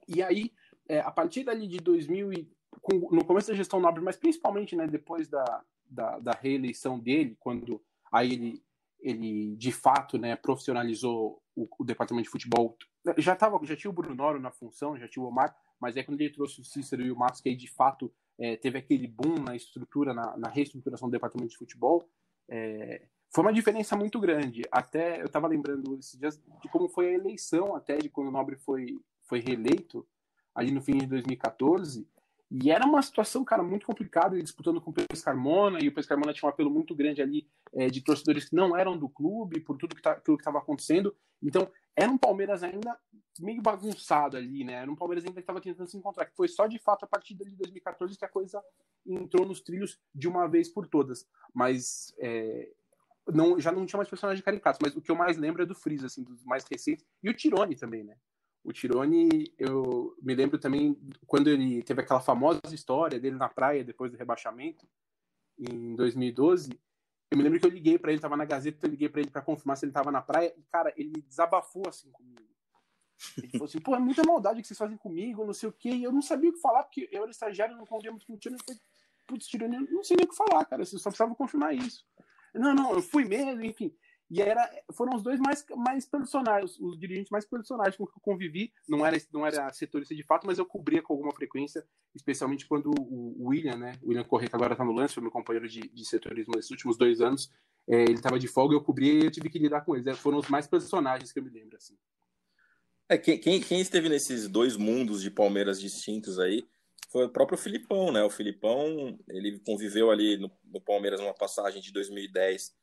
E aí, é, a partir dali de 2000, e, com, no começo da gestão Nobre, mas principalmente né, depois da, da, da, reeleição dele, quando aí ele, ele de fato né, profissionalizou o, o departamento de futebol. Já, tava, já tinha o Bruno Noro na função, já tinha o Omar, mas é quando ele trouxe o Cícero e o Marcos, que aí de fato é, teve aquele boom na estrutura, na, na reestruturação do departamento de futebol. É, foi uma diferença muito grande. Até eu estava lembrando esses dias de como foi a eleição, até de quando o Nobre foi, foi reeleito, ali no fim de 2014. E era uma situação, cara, muito complicada, ele disputando com o Pedro Carmona, e o Pedro Carmona tinha um apelo muito grande ali é, de torcedores que não eram do clube, por tudo que tá, aquilo que estava acontecendo. Então, era um Palmeiras ainda meio bagunçado ali, né? Era um Palmeiras ainda que estava tentando se encontrar, que foi só de fato a partir de 2014 que a coisa entrou nos trilhos de uma vez por todas. Mas é, não, já não tinha mais personagens caricatos, mas o que eu mais lembro é do Freeza, assim, dos mais recentes, e o Tirone também, né? O Tirone, eu me lembro também quando ele teve aquela famosa história dele na praia depois do rebaixamento, em 2012. Eu me lembro que eu liguei para ele, tava na Gazeta, eu liguei para ele para confirmar se ele tava na praia, e cara, ele desabafou assim comigo. Ele falou assim: pô, é muita maldade que vocês fazem comigo, não sei o quê. E eu não sabia o que falar, porque eu era estagiário, não convia muito com o falei: putz, Tirone, eu não sei nem o que falar, cara, você só precisava confirmar isso. Não, não, eu fui mesmo, enfim. E era, foram os dois mais, mais personagens, os dirigentes mais personagens com que eu convivi. Não era, não era setorista de fato, mas eu cobria com alguma frequência, especialmente quando o William, né? O William Corrêa, que agora está no lance, foi meu companheiro de, de setorismo nesses últimos dois anos. É, ele estava de folga, eu cobria e eu tive que lidar com eles. É, foram os mais personagens que eu me lembro, assim. É, quem, quem, quem esteve nesses dois mundos de Palmeiras distintos aí foi o próprio Filipão, né? O Filipão, ele conviveu ali no, no Palmeiras numa passagem de 2010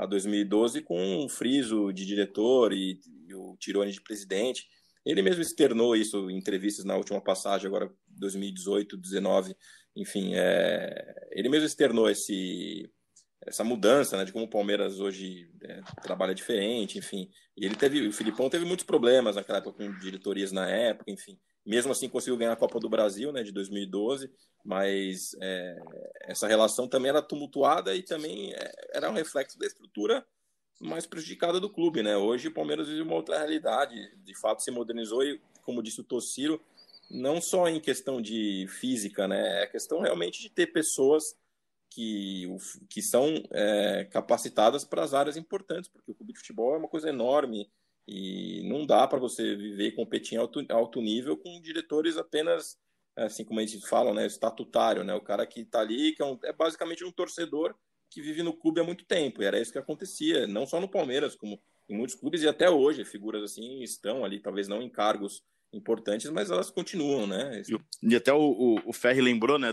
a 2012 com um friso de diretor e, e o Tirone de presidente. Ele mesmo externou isso em entrevistas na última passagem, agora 2018, 2019, enfim, é, ele mesmo externou esse, essa mudança, né, de como o Palmeiras hoje é, trabalha diferente, enfim. E ele teve, o Filipão teve muitos problemas naquela época com diretorias na época, enfim. Mesmo assim conseguiu ganhar a Copa do Brasil, né, de 2012, mas é, essa relação também era tumultuada e também é, era um reflexo da estrutura mais prejudicada do clube, né? Hoje o Palmeiras vive uma outra realidade, de fato se modernizou e, como disse o Tociro, não só em questão de física, né? É questão realmente de ter pessoas que, que são é, capacitadas para as áreas importantes, porque o clube de futebol é uma coisa enorme e não dá para você viver e competir em alto, alto nível com diretores apenas, assim como a gente fala, né, estatutário, né? O cara que está ali, que é, um, é basicamente um torcedor que vive no clube há muito tempo. E era isso que acontecia, não só no Palmeiras, como em muitos clubes e até hoje. Figuras assim estão ali, talvez não em cargos importantes, mas elas continuam, né? E, até o, o, o Ferri lembrou, né,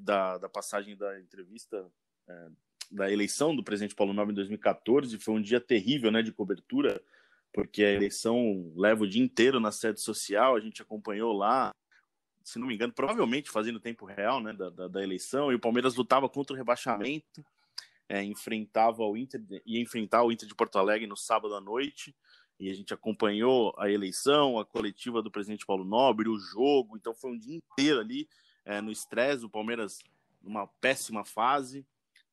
da, da passagem da entrevista é, da eleição do presidente Paulo Nobre em 2014. Foi um dia terrível, né, de cobertura porque a eleição leva o dia inteiro na sede social, a gente acompanhou lá, se não me engano, provavelmente fazendo tempo real né, da, da, da eleição, e o Palmeiras lutava contra o rebaixamento, é, enfrentava o Inter, ia enfrentar o Inter de Porto Alegre no sábado à noite, e a gente acompanhou a eleição, a coletiva do presidente Paulo Nobre, o jogo, então foi um dia inteiro ali é, no estresse, o Palmeiras numa péssima fase,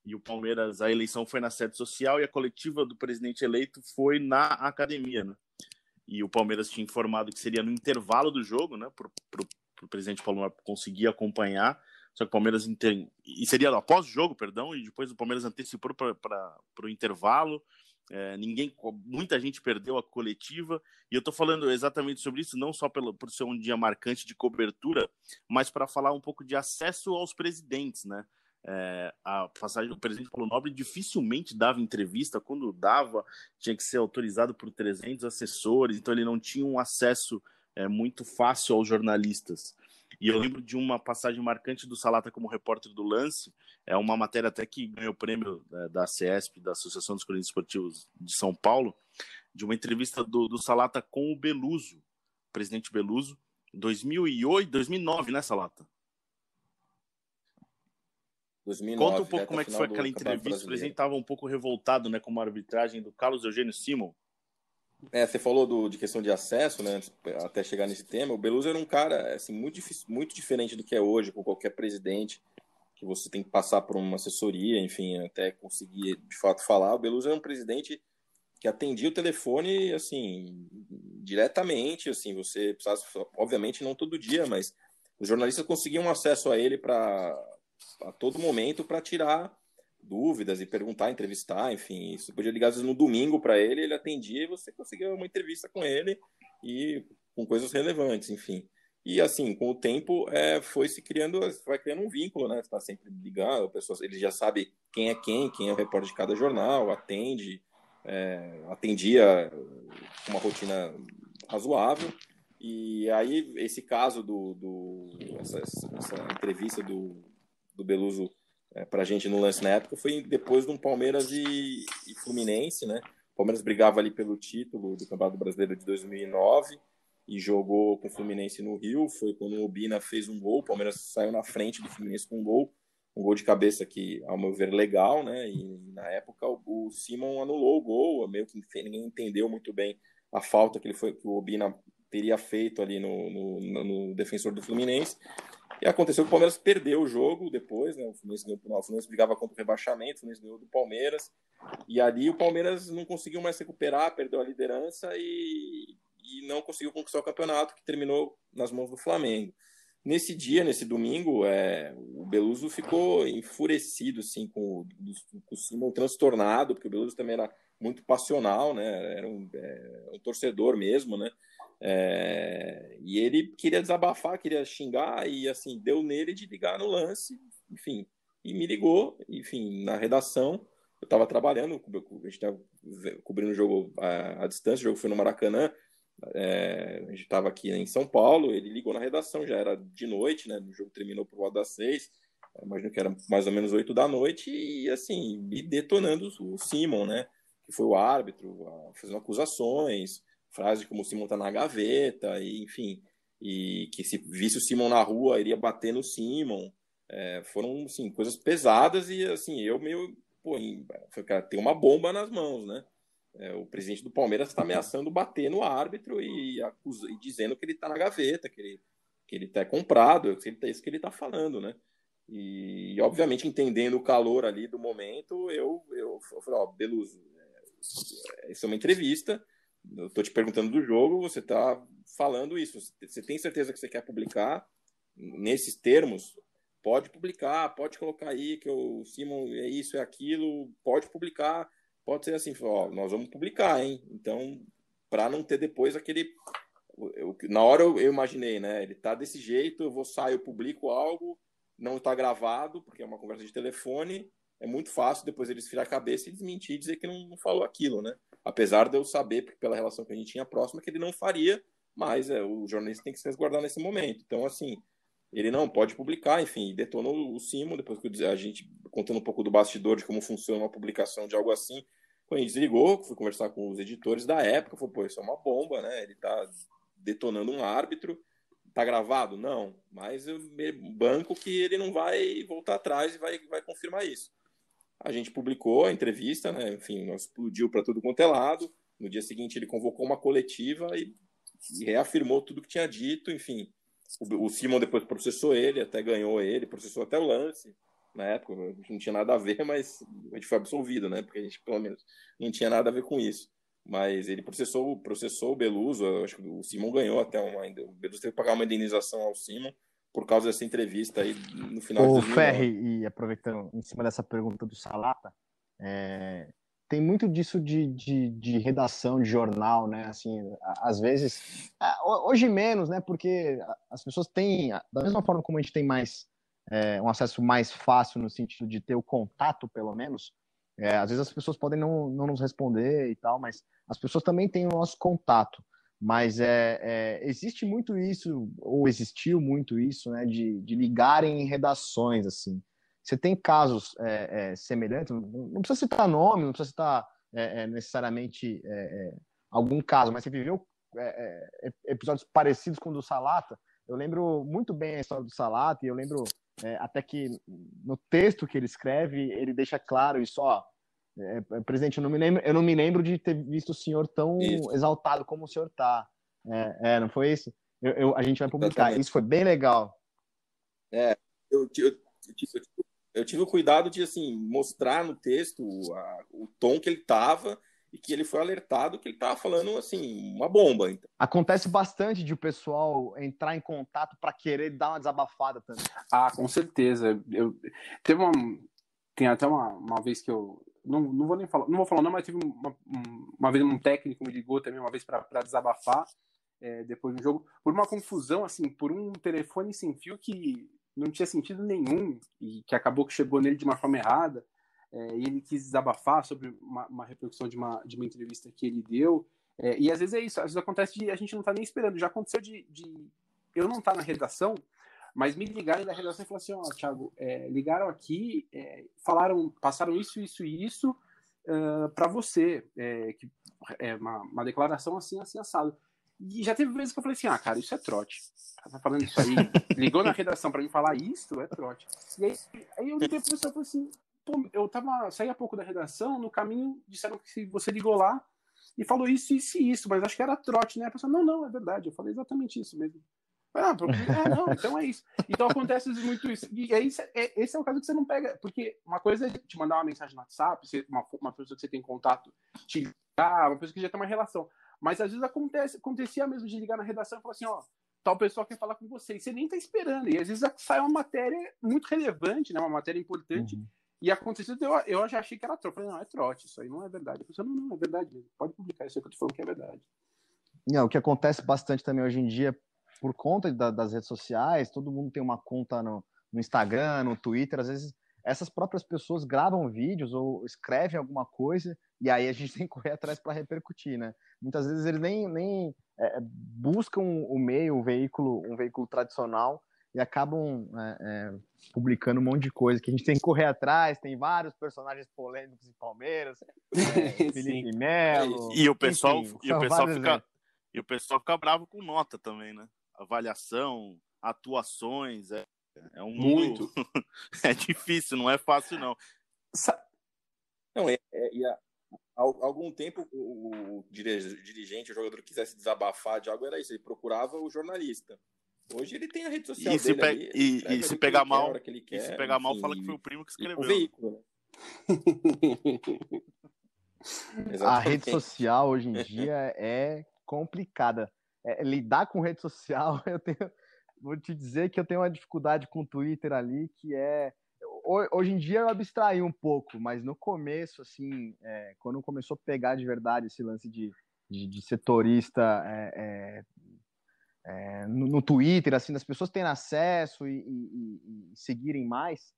e o Palmeiras, a eleição foi na sede social e a coletiva do presidente eleito foi na academia, né? E o Palmeiras tinha informado que seria no intervalo do jogo, né? Para o presidente Paulo conseguir acompanhar. Só que o Palmeiras inter... e seria após o jogo, perdão, e depois o Palmeiras antecipou para o intervalo. É, ninguém, muita gente perdeu a coletiva e eu estou falando exatamente sobre isso não só pelo, por ser um dia marcante de cobertura, mas para falar um pouco de acesso aos presidentes, né? É, a passagem do presidente Paulo Nobre dificilmente dava entrevista, quando dava, tinha que ser autorizado por 300 assessores, então ele não tinha um acesso é, muito fácil aos jornalistas. E eu lembro de uma passagem marcante do Salata como repórter do lance, é uma matéria até que ganhou o prêmio é, da CESP, da Associação dos Corinthians Esportivos de São Paulo, de uma entrevista do, do Salata com o Beluso, presidente Beluso, 2008, 2009, né, Salata? 2009, Conta um pouco como é que foi aquela entrevista. O presidente estava um pouco revoltado né, com a arbitragem do Carlos Eugênio Simon. É, você falou do, de questão de acesso, né, até chegar nesse tema. O Beluso era um cara assim, muito, muito diferente do que é hoje, com qualquer presidente, que você tem que passar por uma assessoria, enfim, até conseguir de fato falar. O Beluso era um presidente que atendia o telefone, assim, diretamente, assim, você precisasse, obviamente não todo dia, mas os jornalistas conseguiam acesso a ele para a todo momento para tirar dúvidas e perguntar, entrevistar, enfim. Você podia ligar às vezes no domingo para ele, ele atendia e você conseguia uma entrevista com ele e com coisas relevantes, enfim. E assim, com o tempo, é, foi se criando, vai criando um vínculo, né? Está sempre ligado, pessoas, ele já sabe quem é quem, quem é o repórter de cada jornal, atende, é, atendia uma rotina razoável. E aí, esse caso do. do essa, essa entrevista do, do Beluso é, para a gente no lance na época foi depois de um Palmeiras e, e, Fluminense, né? O Palmeiras brigava ali pelo título do Campeonato Brasileiro de 2009 e jogou com o Fluminense no Rio. Foi quando o Obina fez um gol, o Palmeiras saiu na frente do Fluminense com um gol, um gol de cabeça que, ao meu ver, legal, né? E na época o, o Simon anulou o gol, meio que ninguém entendeu muito bem a falta que ele foi que o Obina teria feito ali no, no, no defensor do Fluminense. E aconteceu que o Palmeiras perdeu o jogo depois, né? O Fluminense, ganhou, o Fluminense brigava contra o rebaixamento, o Fluminense ganhou do Palmeiras. E ali o Palmeiras não conseguiu mais recuperar, perdeu a liderança e, e não conseguiu conquistar o campeonato, que terminou nas mãos do Flamengo. Nesse dia, nesse domingo, é, o Beluso ficou enfurecido assim, com, com o Simon transtornado, porque o Beluso também era muito passional, né? Era um, é, um torcedor mesmo, né? É, e ele queria desabafar, queria xingar, e assim, deu nele de ligar no lance, enfim, e me ligou, enfim, na redação. Eu estava trabalhando, a gente estava cobrindo o jogo à, à, distância, o jogo foi no Maracanã, é, a gente estava aqui em São Paulo, ele ligou na redação, já era de noite, né? O jogo terminou por volta das seis, imagino que era mais ou menos oito da noite, e assim, me detonando o Simon, né? Que foi o árbitro, fazendo acusações, frase como Simon tá na gaveta, e, enfim, e que se visse o Simon na rua, iria bater no Simon. É, foram, assim, coisas pesadas e, assim, eu meio, pô, cara, tem uma bomba nas mãos, né? É, o presidente do Palmeiras está ameaçando bater no árbitro e, acusa, e dizendo que ele está na gaveta, que ele que ele está comprado, que ele tá, isso que ele está falando, né? E, obviamente, entendendo o calor ali do momento, eu, eu, eu falei, ó, Beluso, é, isso é uma entrevista, eu tô te perguntando do jogo, você tá falando isso. Você tem certeza que você quer publicar nesses termos? Pode publicar, pode colocar aí que o Simon é isso, é aquilo, pode publicar. Pode ser assim, ó, nós vamos publicar, hein? Então, para não ter depois aquele. Eu, na hora eu, imaginei, né? Ele tá desse jeito, eu vou sair, eu publico algo, não está gravado, porque é uma conversa de telefone. É muito fácil depois eles virar a cabeça e desmentir, dizer que não, não falou aquilo, né? Apesar de eu saber, pela relação que a gente tinha próxima, que ele não faria, mas é, o jornalista tem que se resguardar nesse momento. Então, assim, ele não pode publicar, enfim, detonou o Simon, depois que a gente, contando um pouco do bastidor de como funciona uma publicação de algo assim, quando gente desligou, fui conversar com os editores da época, falou, pô, isso é uma bomba, né? Ele tá detonando um árbitro, tá gravado? Não, mas eu banco que ele não vai voltar atrás e vai, vai confirmar isso. A gente publicou a entrevista, né? Enfim, explodiu para tudo quanto é lado. No dia seguinte, ele convocou uma coletiva e, reafirmou tudo que tinha dito. Enfim, o, Simon depois processou ele, até ganhou ele, processou até o lance. Na época, não tinha nada a ver, *laughs* mas a gente foi absolvido, né? Porque a gente, pelo menos, não tinha nada a ver com isso. Mas ele processou, processou o Beluso, acho que o Simon ganhou até uma. O Beluso teve que pagar uma indenização ao Simon por causa dessa entrevista aí no final O Ferri, e aproveitando em cima dessa pergunta do Salata, é, tem muito disso de, de, de, redação de jornal, né? Assim, às vezes, hoje menos, né? Porque as pessoas têm, da mesma forma como a gente tem mais é, um acesso mais fácil no sentido de ter o contato, pelo menos. É, às vezes as pessoas podem não, não nos responder e tal, mas as pessoas também têm o nosso contato. Mas é, é, existe muito isso, ou existiu muito isso, né, de, de ligarem em redações, assim. Você tem casos é, é semelhantes, não precisa citar nome, não precisa citar é, é, necessariamente algum caso, mas você viveu episódios parecidos com o do Salata. Eu lembro muito bem a história do Salata, e eu lembro até que no texto que ele escreve, ele deixa claro isso, ó, é, é, presidente, eu não, me lembro, eu não me lembro de ter visto o senhor tão isso. exaltado como o senhor está. É, é, não foi isso? Eu, eu, a gente vai publicar. Exatamente. Isso foi bem legal. É, eu, eu, eu, tive o cuidado de assim mostrar no texto a, o tom que ele estava e que ele foi alertado que ele estava falando assim uma bomba. Então. Acontece bastante de o pessoal entrar em contato para querer dar uma desabafada também. Ah, com certeza. Eu teve uma tem até uma, uma vez que eu não, não vou nem falar, não vou falar não, mas tive uma, uma vez um técnico me ligou também uma vez para desabafar é, depois do jogo por uma confusão assim, por um telefone sem fio que não tinha sentido nenhum e que acabou que chegou nele de uma forma errada. É, e ele quis desabafar sobre uma, uma repercussão de uma, de uma entrevista que ele deu É, e às vezes é isso, às vezes acontece de a gente não tá nem esperando. Já aconteceu de, de eu não estar tá na redação, mas me ligarem da redação e falaram assim: ó, oh, Thiago, é, ligaram aqui, é, falaram, passaram isso, isso e isso uh, para você, é, que é uma, uma, declaração assim, assim, assado. E já teve vezes que eu falei assim: ah, cara, isso é trote. Tá falando isso aí, ligou na redação para me falar isso, é trote. E aí, aí eu liguei pro pessoal e falei assim: pô, eu tava, saí há pouco da redação, no caminho disseram que você ligou lá e falou isso, isso e isso, mas acho que era trote, né? A pessoa, não, não, é verdade, eu falei exatamente isso mesmo. Ah, ah, não, então é isso. Então acontece muito isso. E aí, é, esse é o caso que você não pega, porque uma coisa é te mandar uma mensagem no WhatsApp, uma, uma pessoa que você tem contato, te ligar, uma pessoa que já tem uma relação. Mas às vezes acontece, acontecia mesmo de ligar na redação e falar assim, ó, tal pessoa quer falar com você, e você nem tá esperando. E às vezes sai uma matéria muito relevante, né, uma matéria importante, uhum. e aconteceu, eu, eu já achei que era trote. Eu falei, não, é trote, isso aí não é verdade. Eu falei, não, não, é verdade mesmo. Pode publicar isso aí que eu tô falando que é verdade. Não, o que acontece bastante também hoje em dia, por conta da, das redes sociais, todo mundo tem uma conta no, no, Instagram, no Twitter, às vezes essas próprias pessoas gravam vídeos ou escrevem alguma coisa e aí a gente *laughs* tem que correr atrás para repercutir, né? Muitas vezes eles nem, nem é, buscam o meio, o veículo, um veículo tradicional e acabam é, é, publicando um monte de coisa que a gente tem que correr atrás. Tem vários personagens polêmicos em Palmeiras, *laughs* é, Felipe Melo. E o pessoal, enfim, e o pessoal fica, e o pessoal fica bravo com nota também, né? Avaliação, atuações. É, é um muito. Mundo... *laughs* é difícil, não é fácil, não. Não, é, é, e há, algum tempo o, dirigente, o jogador quisesse desabafar de algo, era isso, ele procurava o jornalista. Hoje ele tem a rede social e se, pe ali, e, e se pegar mal, quer, e se pegar mal, fala que foi o primo que escreveu. O veículo. *laughs* *laughs* a rede social hoje em dia é complicada é, lidar com rede social, *laughs* eu tenho, vou te dizer que eu tenho uma dificuldade com o Twitter ali, que é hoje em dia eu abstraí um pouco, mas no começo, assim, é, quando começou a pegar de verdade esse lance de, de, de setorista é, é, é, no, no, Twitter, assim, das pessoas terem acesso e, e, e, seguirem mais,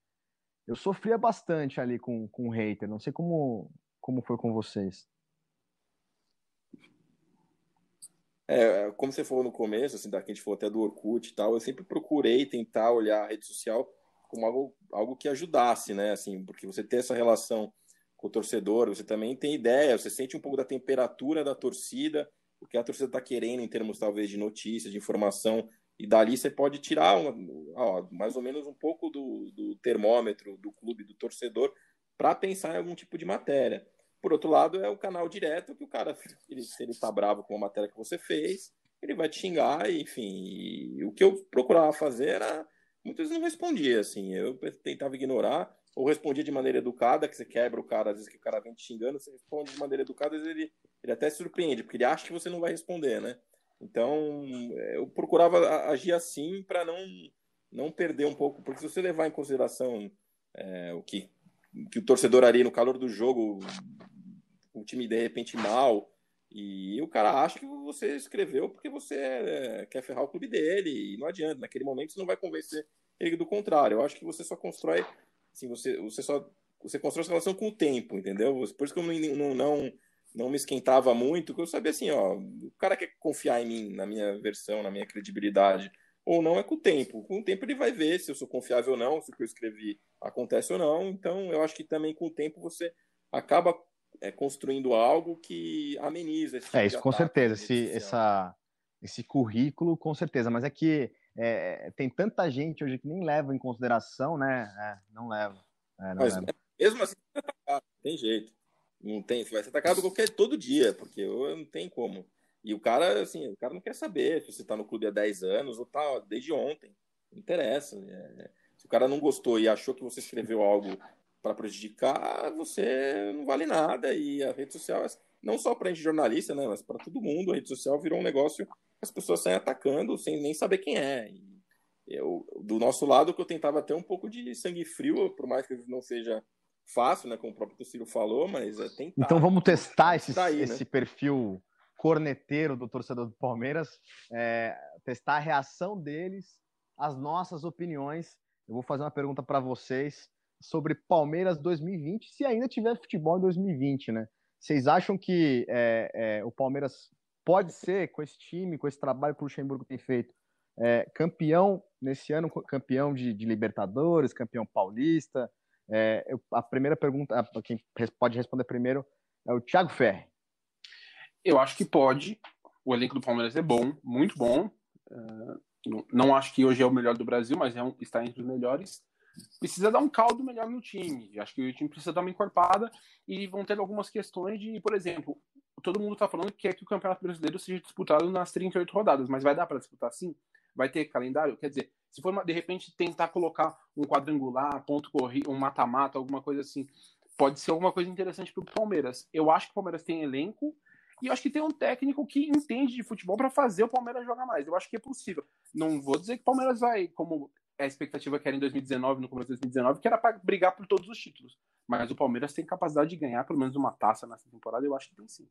eu sofria bastante ali com, com o hater. Não sei como, como foi com vocês. É, como você falou no começo, assim, daqui a gente falou até do Orkut e tal, eu sempre procurei tentar olhar a rede social como algo, algo que ajudasse, né? Assim, porque você tem essa relação com o torcedor, você também tem ideia, você sente um pouco da temperatura da torcida, o que a torcida está querendo em termos talvez de notícias, de informação, e dali você pode tirar uma, ó, mais ou menos um pouco do, do termômetro do clube, do torcedor, para pensar em algum tipo de matéria. Por outro lado, é o canal direto que o cara, ele, se ele tá bravo com a matéria que você fez, ele vai te xingar, enfim. E o que eu procurava fazer era. Muitas vezes não respondia, assim. Eu tentava ignorar, ou respondia de maneira educada, que você quebra o cara, às vezes que o cara vem te xingando, você responde de maneira educada, às vezes ele, ele até se surpreende, porque ele acha que você não vai responder, né? Então, eu procurava agir assim para não, não perder um pouco, porque se você levar em consideração é, o que, que o torcedor ali no calor do jogo o time de repente mal, e o cara acha que você escreveu porque você é, quer ferrar o clube dele, e não adianta, naquele momento você não vai convencer ele do contrário. Eu acho que você só constrói, assim, você, você só você constrói essa relação com o tempo, entendeu? Por isso que eu não, não, não me esquentava muito, porque eu sabia assim, ó, o cara quer confiar em mim, na minha versão, na minha credibilidade, ou não é com o tempo. Com o tempo ele vai ver se eu sou confiável ou não, se o que eu escrevi acontece ou não. Então eu acho que também com o tempo você acaba é, construindo algo que ameniza esse tipo É, isso com certeza, esse, essa, esse currículo, com certeza, mas é que é, tem tanta gente hoje que nem leva em consideração, né? É, não leva. É, não mas, leva. mesmo assim, não tem jeito. Não tem, você vai ser atacado qualquer todo dia, porque não tem como. E o cara, assim, o cara não quer saber se você tá no clube há 10 anos ou tá desde ontem. Não interessa. É, se o cara não gostou e achou que você escreveu algo para prejudicar, você não vale nada. E a rede social, não só para a gente jornalista, né, mas para todo mundo, a rede social virou um negócio que as pessoas saem atacando sem nem saber quem é. E eu, do nosso lado, que eu tentava ter um pouco de sangue frio, por mais que não seja fácil, né, como o próprio Ciro falou, mas é tentar. Então vamos testar esse, daí, né? esse perfil corneteiro do torcedor do Palmeiras, é, testar a reação deles às nossas opiniões. Eu vou fazer uma pergunta para vocês sobre Palmeiras 2020, se ainda tiver futebol em 2020, né? Vocês acham que é, é, o Palmeiras pode ser, com esse time, com esse trabalho que o Luxemburgo tem feito, é, campeão nesse ano, campeão de, de Libertadores, campeão paulista? É, eu, a primeira pergunta, quem pode responder primeiro é o Thiago Ferri. Eu acho que pode. O elenco do Palmeiras é bom, muito bom. Não, não, acho que hoje é o melhor do Brasil, mas é um, está entre os melhores precisa dar um caldo melhor no time. Acho que o time precisa dar uma encorpada e vão ter algumas questões de, por exemplo, todo mundo está falando que quer que o Campeonato Brasileiro seja disputado nas 38 rodadas, mas vai dar para disputar sim? Vai ter calendário? Quer dizer, se for de repente tentar colocar um quadrangular, ponto corrido, um mata-mata, alguma coisa assim, pode ser alguma coisa interessante para o Palmeiras. Eu acho que o Palmeiras tem elenco e eu acho que tem um técnico que entende de futebol para fazer o Palmeiras jogar mais. Eu acho que é possível. Não vou dizer que o Palmeiras vai, como a expectativa que era em 2019, no começo de 2019, que era para brigar por todos os títulos. Mas o Palmeiras tem capacidade de ganhar pelo menos uma taça nessa temporada, eu acho que tem sim.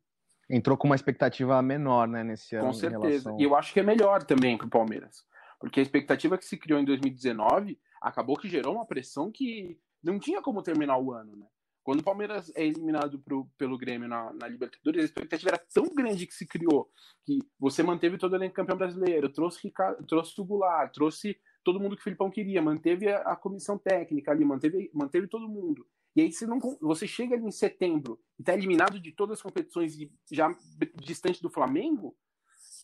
Entrou com uma expectativa menor, né, nesse ano. Com certeza. Relação... E eu acho que é melhor também para o Palmeiras. Porque a expectativa que se criou em 2019 acabou que gerou uma pressão que não tinha como terminar o ano, né? Quando o Palmeiras é eliminado pro, pelo Grêmio na, na, Libertadores, a expectativa era tão grande que se criou que você manteve todo o elenco campeão brasileiro, trouxe, Ricardo, trouxe o Goulart, trouxe todo mundo que o Filipão queria, manteve a, a, comissão técnica ali, manteve, manteve todo mundo. E aí você, não, você chega ali em setembro e está eliminado de todas as competições e já distante do Flamengo,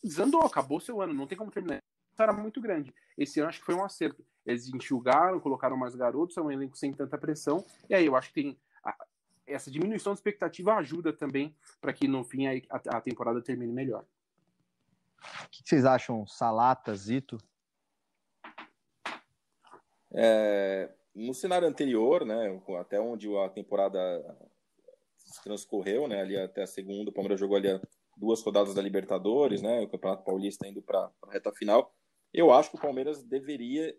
desandou, acabou seu ano, não tem como terminar. Era muito grande. Esse ano acho que foi um acerto. Eles enxugaram, colocaram mais garotos, é um elenco sem tanta pressão. E aí eu acho que tem a, essa diminuição de expectativa ajuda também para que no fim a, a, temporada termine melhor. O que vocês acham, Salata, Zito? É, no cenário anterior, né, até onde a temporada transcorreu, né, ali até a segunda, o Palmeiras jogou ali duas rodadas da Libertadores, né, o Campeonato Paulista indo para a reta final. Eu acho que o Palmeiras deveria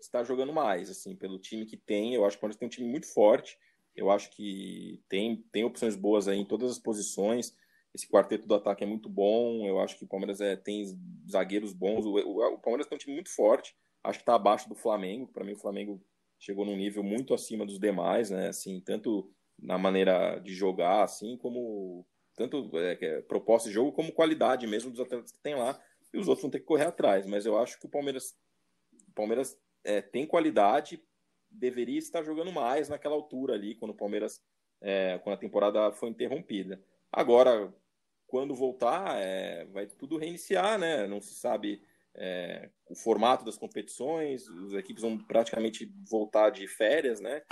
estar jogando mais, assim, pelo time que tem. Eu acho que o Palmeiras tem um time muito forte. Eu acho que tem, tem opções boas aí em todas as posições. Esse quarteto do ataque é muito bom. Eu acho que o Palmeiras é, tem zagueiros bons. O, o, o Palmeiras tem um time muito forte acho que está abaixo do Flamengo. Para mim, o Flamengo chegou num nível muito acima dos demais, né? Assim, tanto na maneira de jogar, assim, como tanto é, é, proposta de jogo como qualidade mesmo dos atletas que tem lá. E os outros vão ter que correr atrás. Mas eu acho que o Palmeiras, o Palmeiras é, tem qualidade, deveria estar jogando mais naquela altura ali, quando o Palmeiras, é, quando a temporada foi interrompida. Agora, quando voltar, é, vai tudo reiniciar, né? Não se sabe é, o formato das competições, as equipes vão praticamente voltar de férias, né?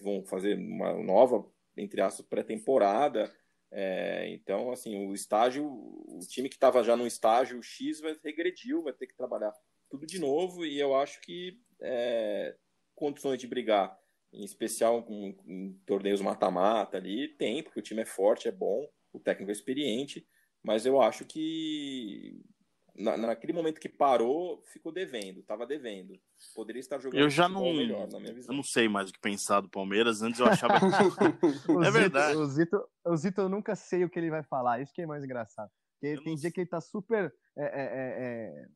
Vão fazer uma nova, entre aspas, pré-temporada. É, então, assim, o estágio, o time que estava já no estágio X vai regrediu, vai ter que trabalhar tudo de novo, e eu acho que é, condições de brigar, em especial em, em torneios mata-mata ali, tem, porque o time é forte, é bom, o técnico é experiente, mas eu acho que na, naquele momento que parou, ficou devendo, estava devendo. Poderia estar jogando eu já não, melhor, na minha visão. Eu não sei mais o que pensar do Palmeiras. Antes eu achava que. *laughs* é verdade. O Zito, o Zito, eu nunca sei o que ele vai falar. Isso que é mais engraçado. Porque tem dia que ele tá super é, é, é, é,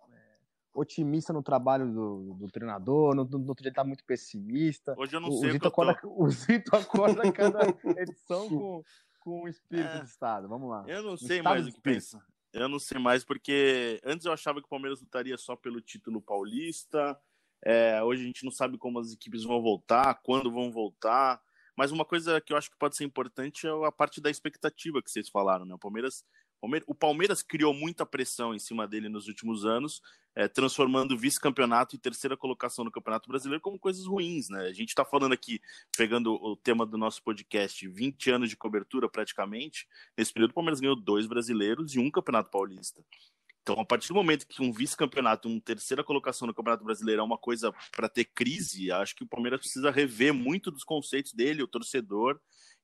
otimista no trabalho do, do treinador, no, no, outro dia ele tá muito pessimista. Hoje eu não o, sei. O Zito, acorda, *laughs* o Zito acorda cada *laughs* edição com, com o espírito é. de Estado. Vamos lá. Eu não sei mais o que pensar. Eu não sei mais, porque antes eu achava que o Palmeiras lutaria só pelo título paulista. É, hoje a gente não sabe como as equipes vão voltar, quando vão voltar. Mas uma coisa que eu acho que pode ser importante é a parte da expectativa que vocês falaram, né? O Palmeiras o Palmeiras criou muita pressão em cima dele nos últimos anos, é, transformando vice-campeonato e terceira colocação no Campeonato Brasileiro como coisas ruins, né? A gente está falando aqui, pegando o tema do nosso podcast, 20 anos de cobertura praticamente. Nesse período, o Palmeiras ganhou dois brasileiros e um Campeonato Paulista. Então, a partir do momento que um vice-campeonato, uma terceira colocação no Campeonato Brasileiro é uma coisa para ter crise, acho que o Palmeiras precisa rever muito dos conceitos dele, o torcedor,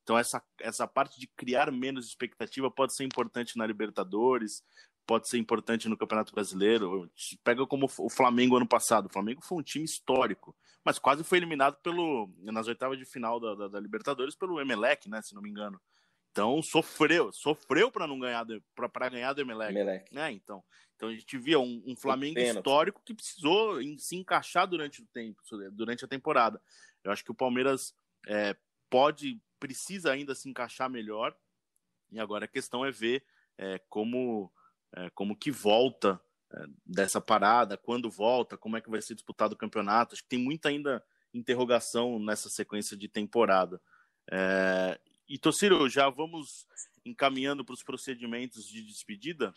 então, essa, essa parte de criar menos expectativa pode ser importante na Libertadores, pode ser importante no Campeonato Brasileiro. Pega como o Flamengo ano passado. O Flamengo foi um time histórico, mas quase foi eliminado pelo nas oitavas de final da, da, da Libertadores pelo Emelec, né, se não me engano. Então sofreu, sofreu para não ganhar para ganhar do Emelec, Emelec. né? Então, então a gente via um, um Flamengo histórico que precisou em, se encaixar durante o tempo, durante a temporada. Eu acho que o Palmeiras é, pode precisa ainda se encaixar melhor. E agora a questão é ver é, como, é, como que volta é, dessa parada, quando volta, como é que vai ser disputado o campeonato. Acho que tem muita ainda interrogação nessa sequência de temporada. É, e Tociro, já vamos encaminhando para os procedimentos de despedida?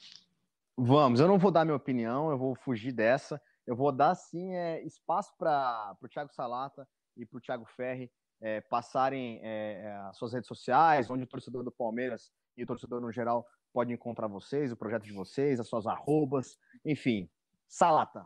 Vamos, eu não vou dar minha opinião, eu vou fugir dessa. Eu vou dar sim é, espaço para o Thiago Salata e para o Thiago Ferri é, passarem é, é, as suas redes sociais, onde o torcedor do Palmeiras e o torcedor no geral pode encontrar vocês, o projeto de vocês, as suas arrobas, enfim. Salata.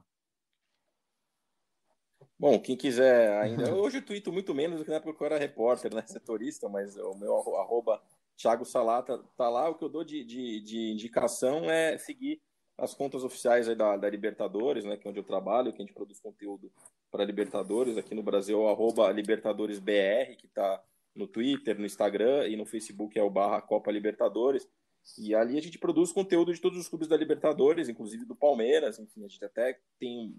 Bom, quem quiser ainda. Hoje eu tuito muito menos do que na época que eu era repórter, né? Setorista, mas o meu arroba Thiago Salata tá lá. O que eu dou de, de, de indicação é seguir as contas oficiais da, da, Libertadores, né? Que é onde eu trabalho, que a gente produz conteúdo para Libertadores. Aqui no Brasil é arroba LibertadoresBR, que está no Twitter, no Instagram e no Facebook é o barra Copa Libertadores. E ali a gente produz conteúdo de todos os clubes da Libertadores, inclusive do Palmeiras. Enfim, a gente até tem,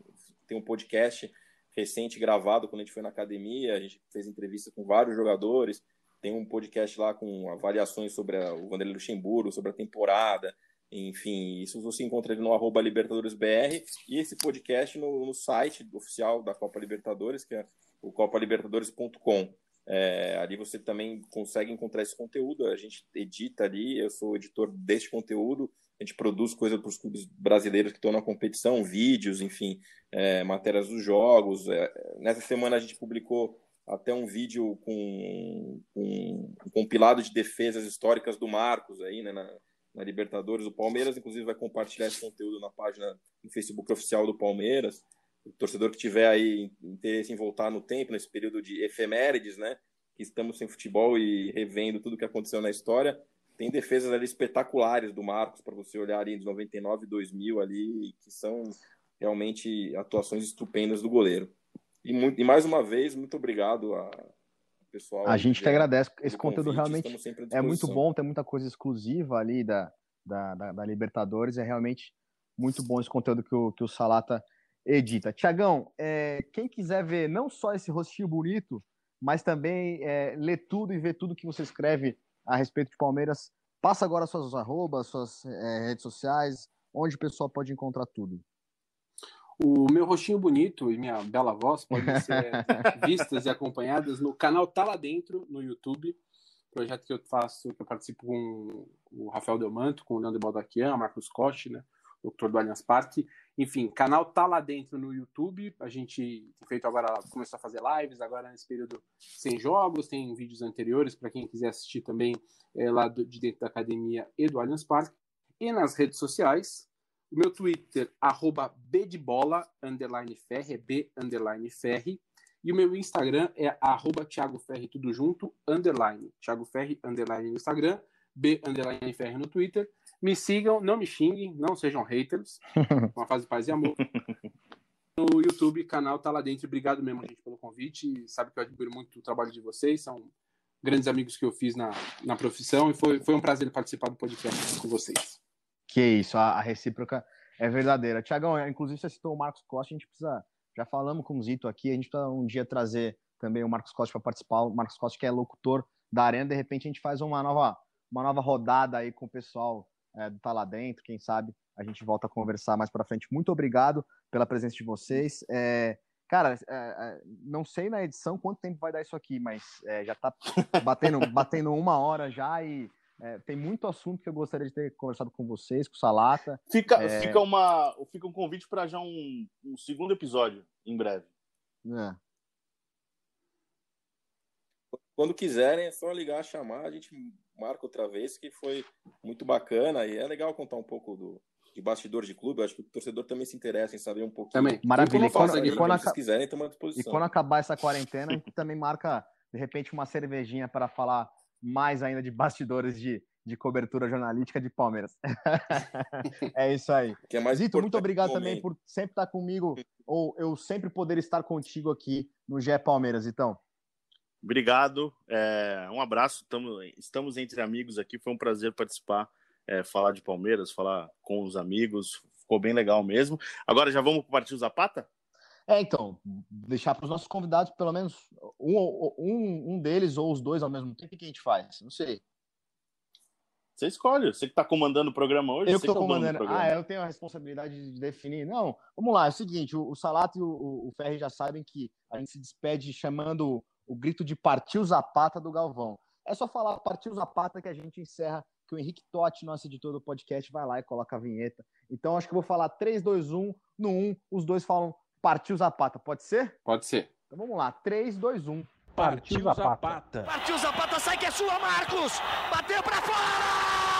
tem um podcast recente gravado quando a gente foi na academia. A gente fez entrevista com vários jogadores. Tem um podcast lá com avaliações sobre a, o Vanderlei Luxemburgo, sobre a temporada. Enfim, isso você encontra no arroba LibertadoresBR e esse podcast no, no site oficial da Copa Libertadores, que é o copalibertadores.com. É, ali você também consegue encontrar esse conteúdo. A gente edita ali, eu sou editor deste conteúdo. A gente produz coisa para os clubes brasileiros que estão na competição, vídeos, enfim, é, matérias dos jogos. É, nessa semana a gente publicou até um vídeo com, com um compilado de defesas históricas do Marcos aí, né, na, na Libertadores. O Palmeiras, inclusive, vai compartilhar esse conteúdo na página no Facebook oficial do Palmeiras o torcedor que tiver aí interesse em voltar no tempo, nesse período de efemérides, né? Que estamos sem futebol e revendo tudo que aconteceu na história. Tem defesas ali espetaculares do Marcos para você olhar ali de 99 e 2000 ali, que são realmente atuações estupendas do goleiro. E, muito, e mais uma vez, muito obrigado a pessoal. A gente que agradece. Esse conteúdo realmente é muito bom, tem muita coisa exclusiva ali da, da, da, da Libertadores. É realmente muito bom esse conteúdo que o, que o Salata edita. Tiagão, é, quem quiser ver não só esse rostinho bonito, mas também é, ler tudo e ver tudo que você escreve a respeito de Palmeiras, passa agora suas arrobas, suas é, redes sociais, onde o pessoal pode encontrar tudo. O meu rostinho bonito e minha bela voz podem ser *laughs* vistas e acompanhadas no canal Tá Lá Dentro, no YouTube, projeto que eu faço, que eu participo com o Rafael Delmanto, com o Leandro Baldaquian, Marcos Costa, né, doutor do Allianz Parque, enfim, canal tá lá dentro no YouTube. A gente tem feito agora, começou a fazer lives agora nesse período sem jogos, tem vídeos anteriores para quem quiser assistir também é, lá do, de dentro da academia e do Allianz Parque. E nas redes sociais, o meu Twitter, arroba bdebola, underline ferre, b, underline ferre. E o meu Instagram é arroba Thiago Ferri, tudo junto, underline. Thiago Ferri, underline no Instagram, b, underline ferre no Twitter. Me sigam, não me xinguem, não sejam haters. *laughs* Uma fase de paz e amor. No YouTube, canal tá lá dentro. Obrigado mesmo, gente, pelo convite. Sabe que eu admiro muito o trabalho de vocês. São grandes amigos que eu fiz na, na profissão e foi, foi um prazer participar do podcast com vocês. Que isso, a, a recíproca é verdadeira. Tiagão, inclusive você citou o Marcos Costa, a gente precisa, já falamos com o Zito aqui, a gente precisa um dia trazer também o Marcos Costa para participar, o Marcos Costa que é locutor da Arena, de repente a gente faz uma nova, uma nova rodada aí com o pessoal é, do Tá Lá Dentro, quem sabe a gente volta a conversar mais para frente. Muito obrigado pela presença de vocês. É, cara, é, é, não sei na edição quanto tempo vai dar isso aqui, mas é, já está batendo, *laughs* batendo uma hora já e é, tem muito assunto que eu gostaria de ter conversado com vocês, com o Salata. Fica, é... fica, uma, fica um convite para já um, um, segundo episódio em breve. É. Quando quiserem, é só ligar, chamar, a gente marca outra vez, que foi muito bacana e é legal contar um pouco do, de bastidor de clube. Eu acho que o torcedor também se interessa em saber um pouquinho. Também. Maravilha. E quando, e quando, quiserem, à disposição. E quando acabar essa quarentena, a gente também marca, de repente, uma cervejinha para falar mais ainda de bastidores de, de cobertura jornalística de Palmeiras. *laughs* é isso aí. Que é mais Zito, muito obrigado também por sempre estar comigo, ou eu sempre poder estar contigo aqui no GE Palmeiras, então. Obrigado, é, um abraço. Tamo, estamos entre amigos aqui. Foi um prazer participar, é, falar de Palmeiras, falar com os amigos. Ficou bem legal mesmo. Agora já vamos partir o Zapata? É, então, deixar para os nossos convidados pelo menos um, um, um deles ou os dois ao mesmo tempo. O que a gente faz? Não sei. Você escolhe, você que tá comandando o programa hoje. Eu que que é comandando. programa. Ah, eu tenho a responsabilidade de definir. Não, vamos lá, é o seguinte: o, o Salato e o, o, Ferri já sabem que a gente se despede chamando o, o grito de partiu Zapata do Galvão. É só falar partiu Zapata que a gente encerra, que o Henrique Totti, nosso editor do podcast, vai lá e coloca a vinheta. Então acho que eu vou falar 3, 2, 1. No 1, os dois falam partiu Zapata. Pode ser? Pode ser. Então vamos lá, 3, 2, 1. Partiu Zapata. Partiu Zapata, sai que é sua, Marcos! Bateu pra fora!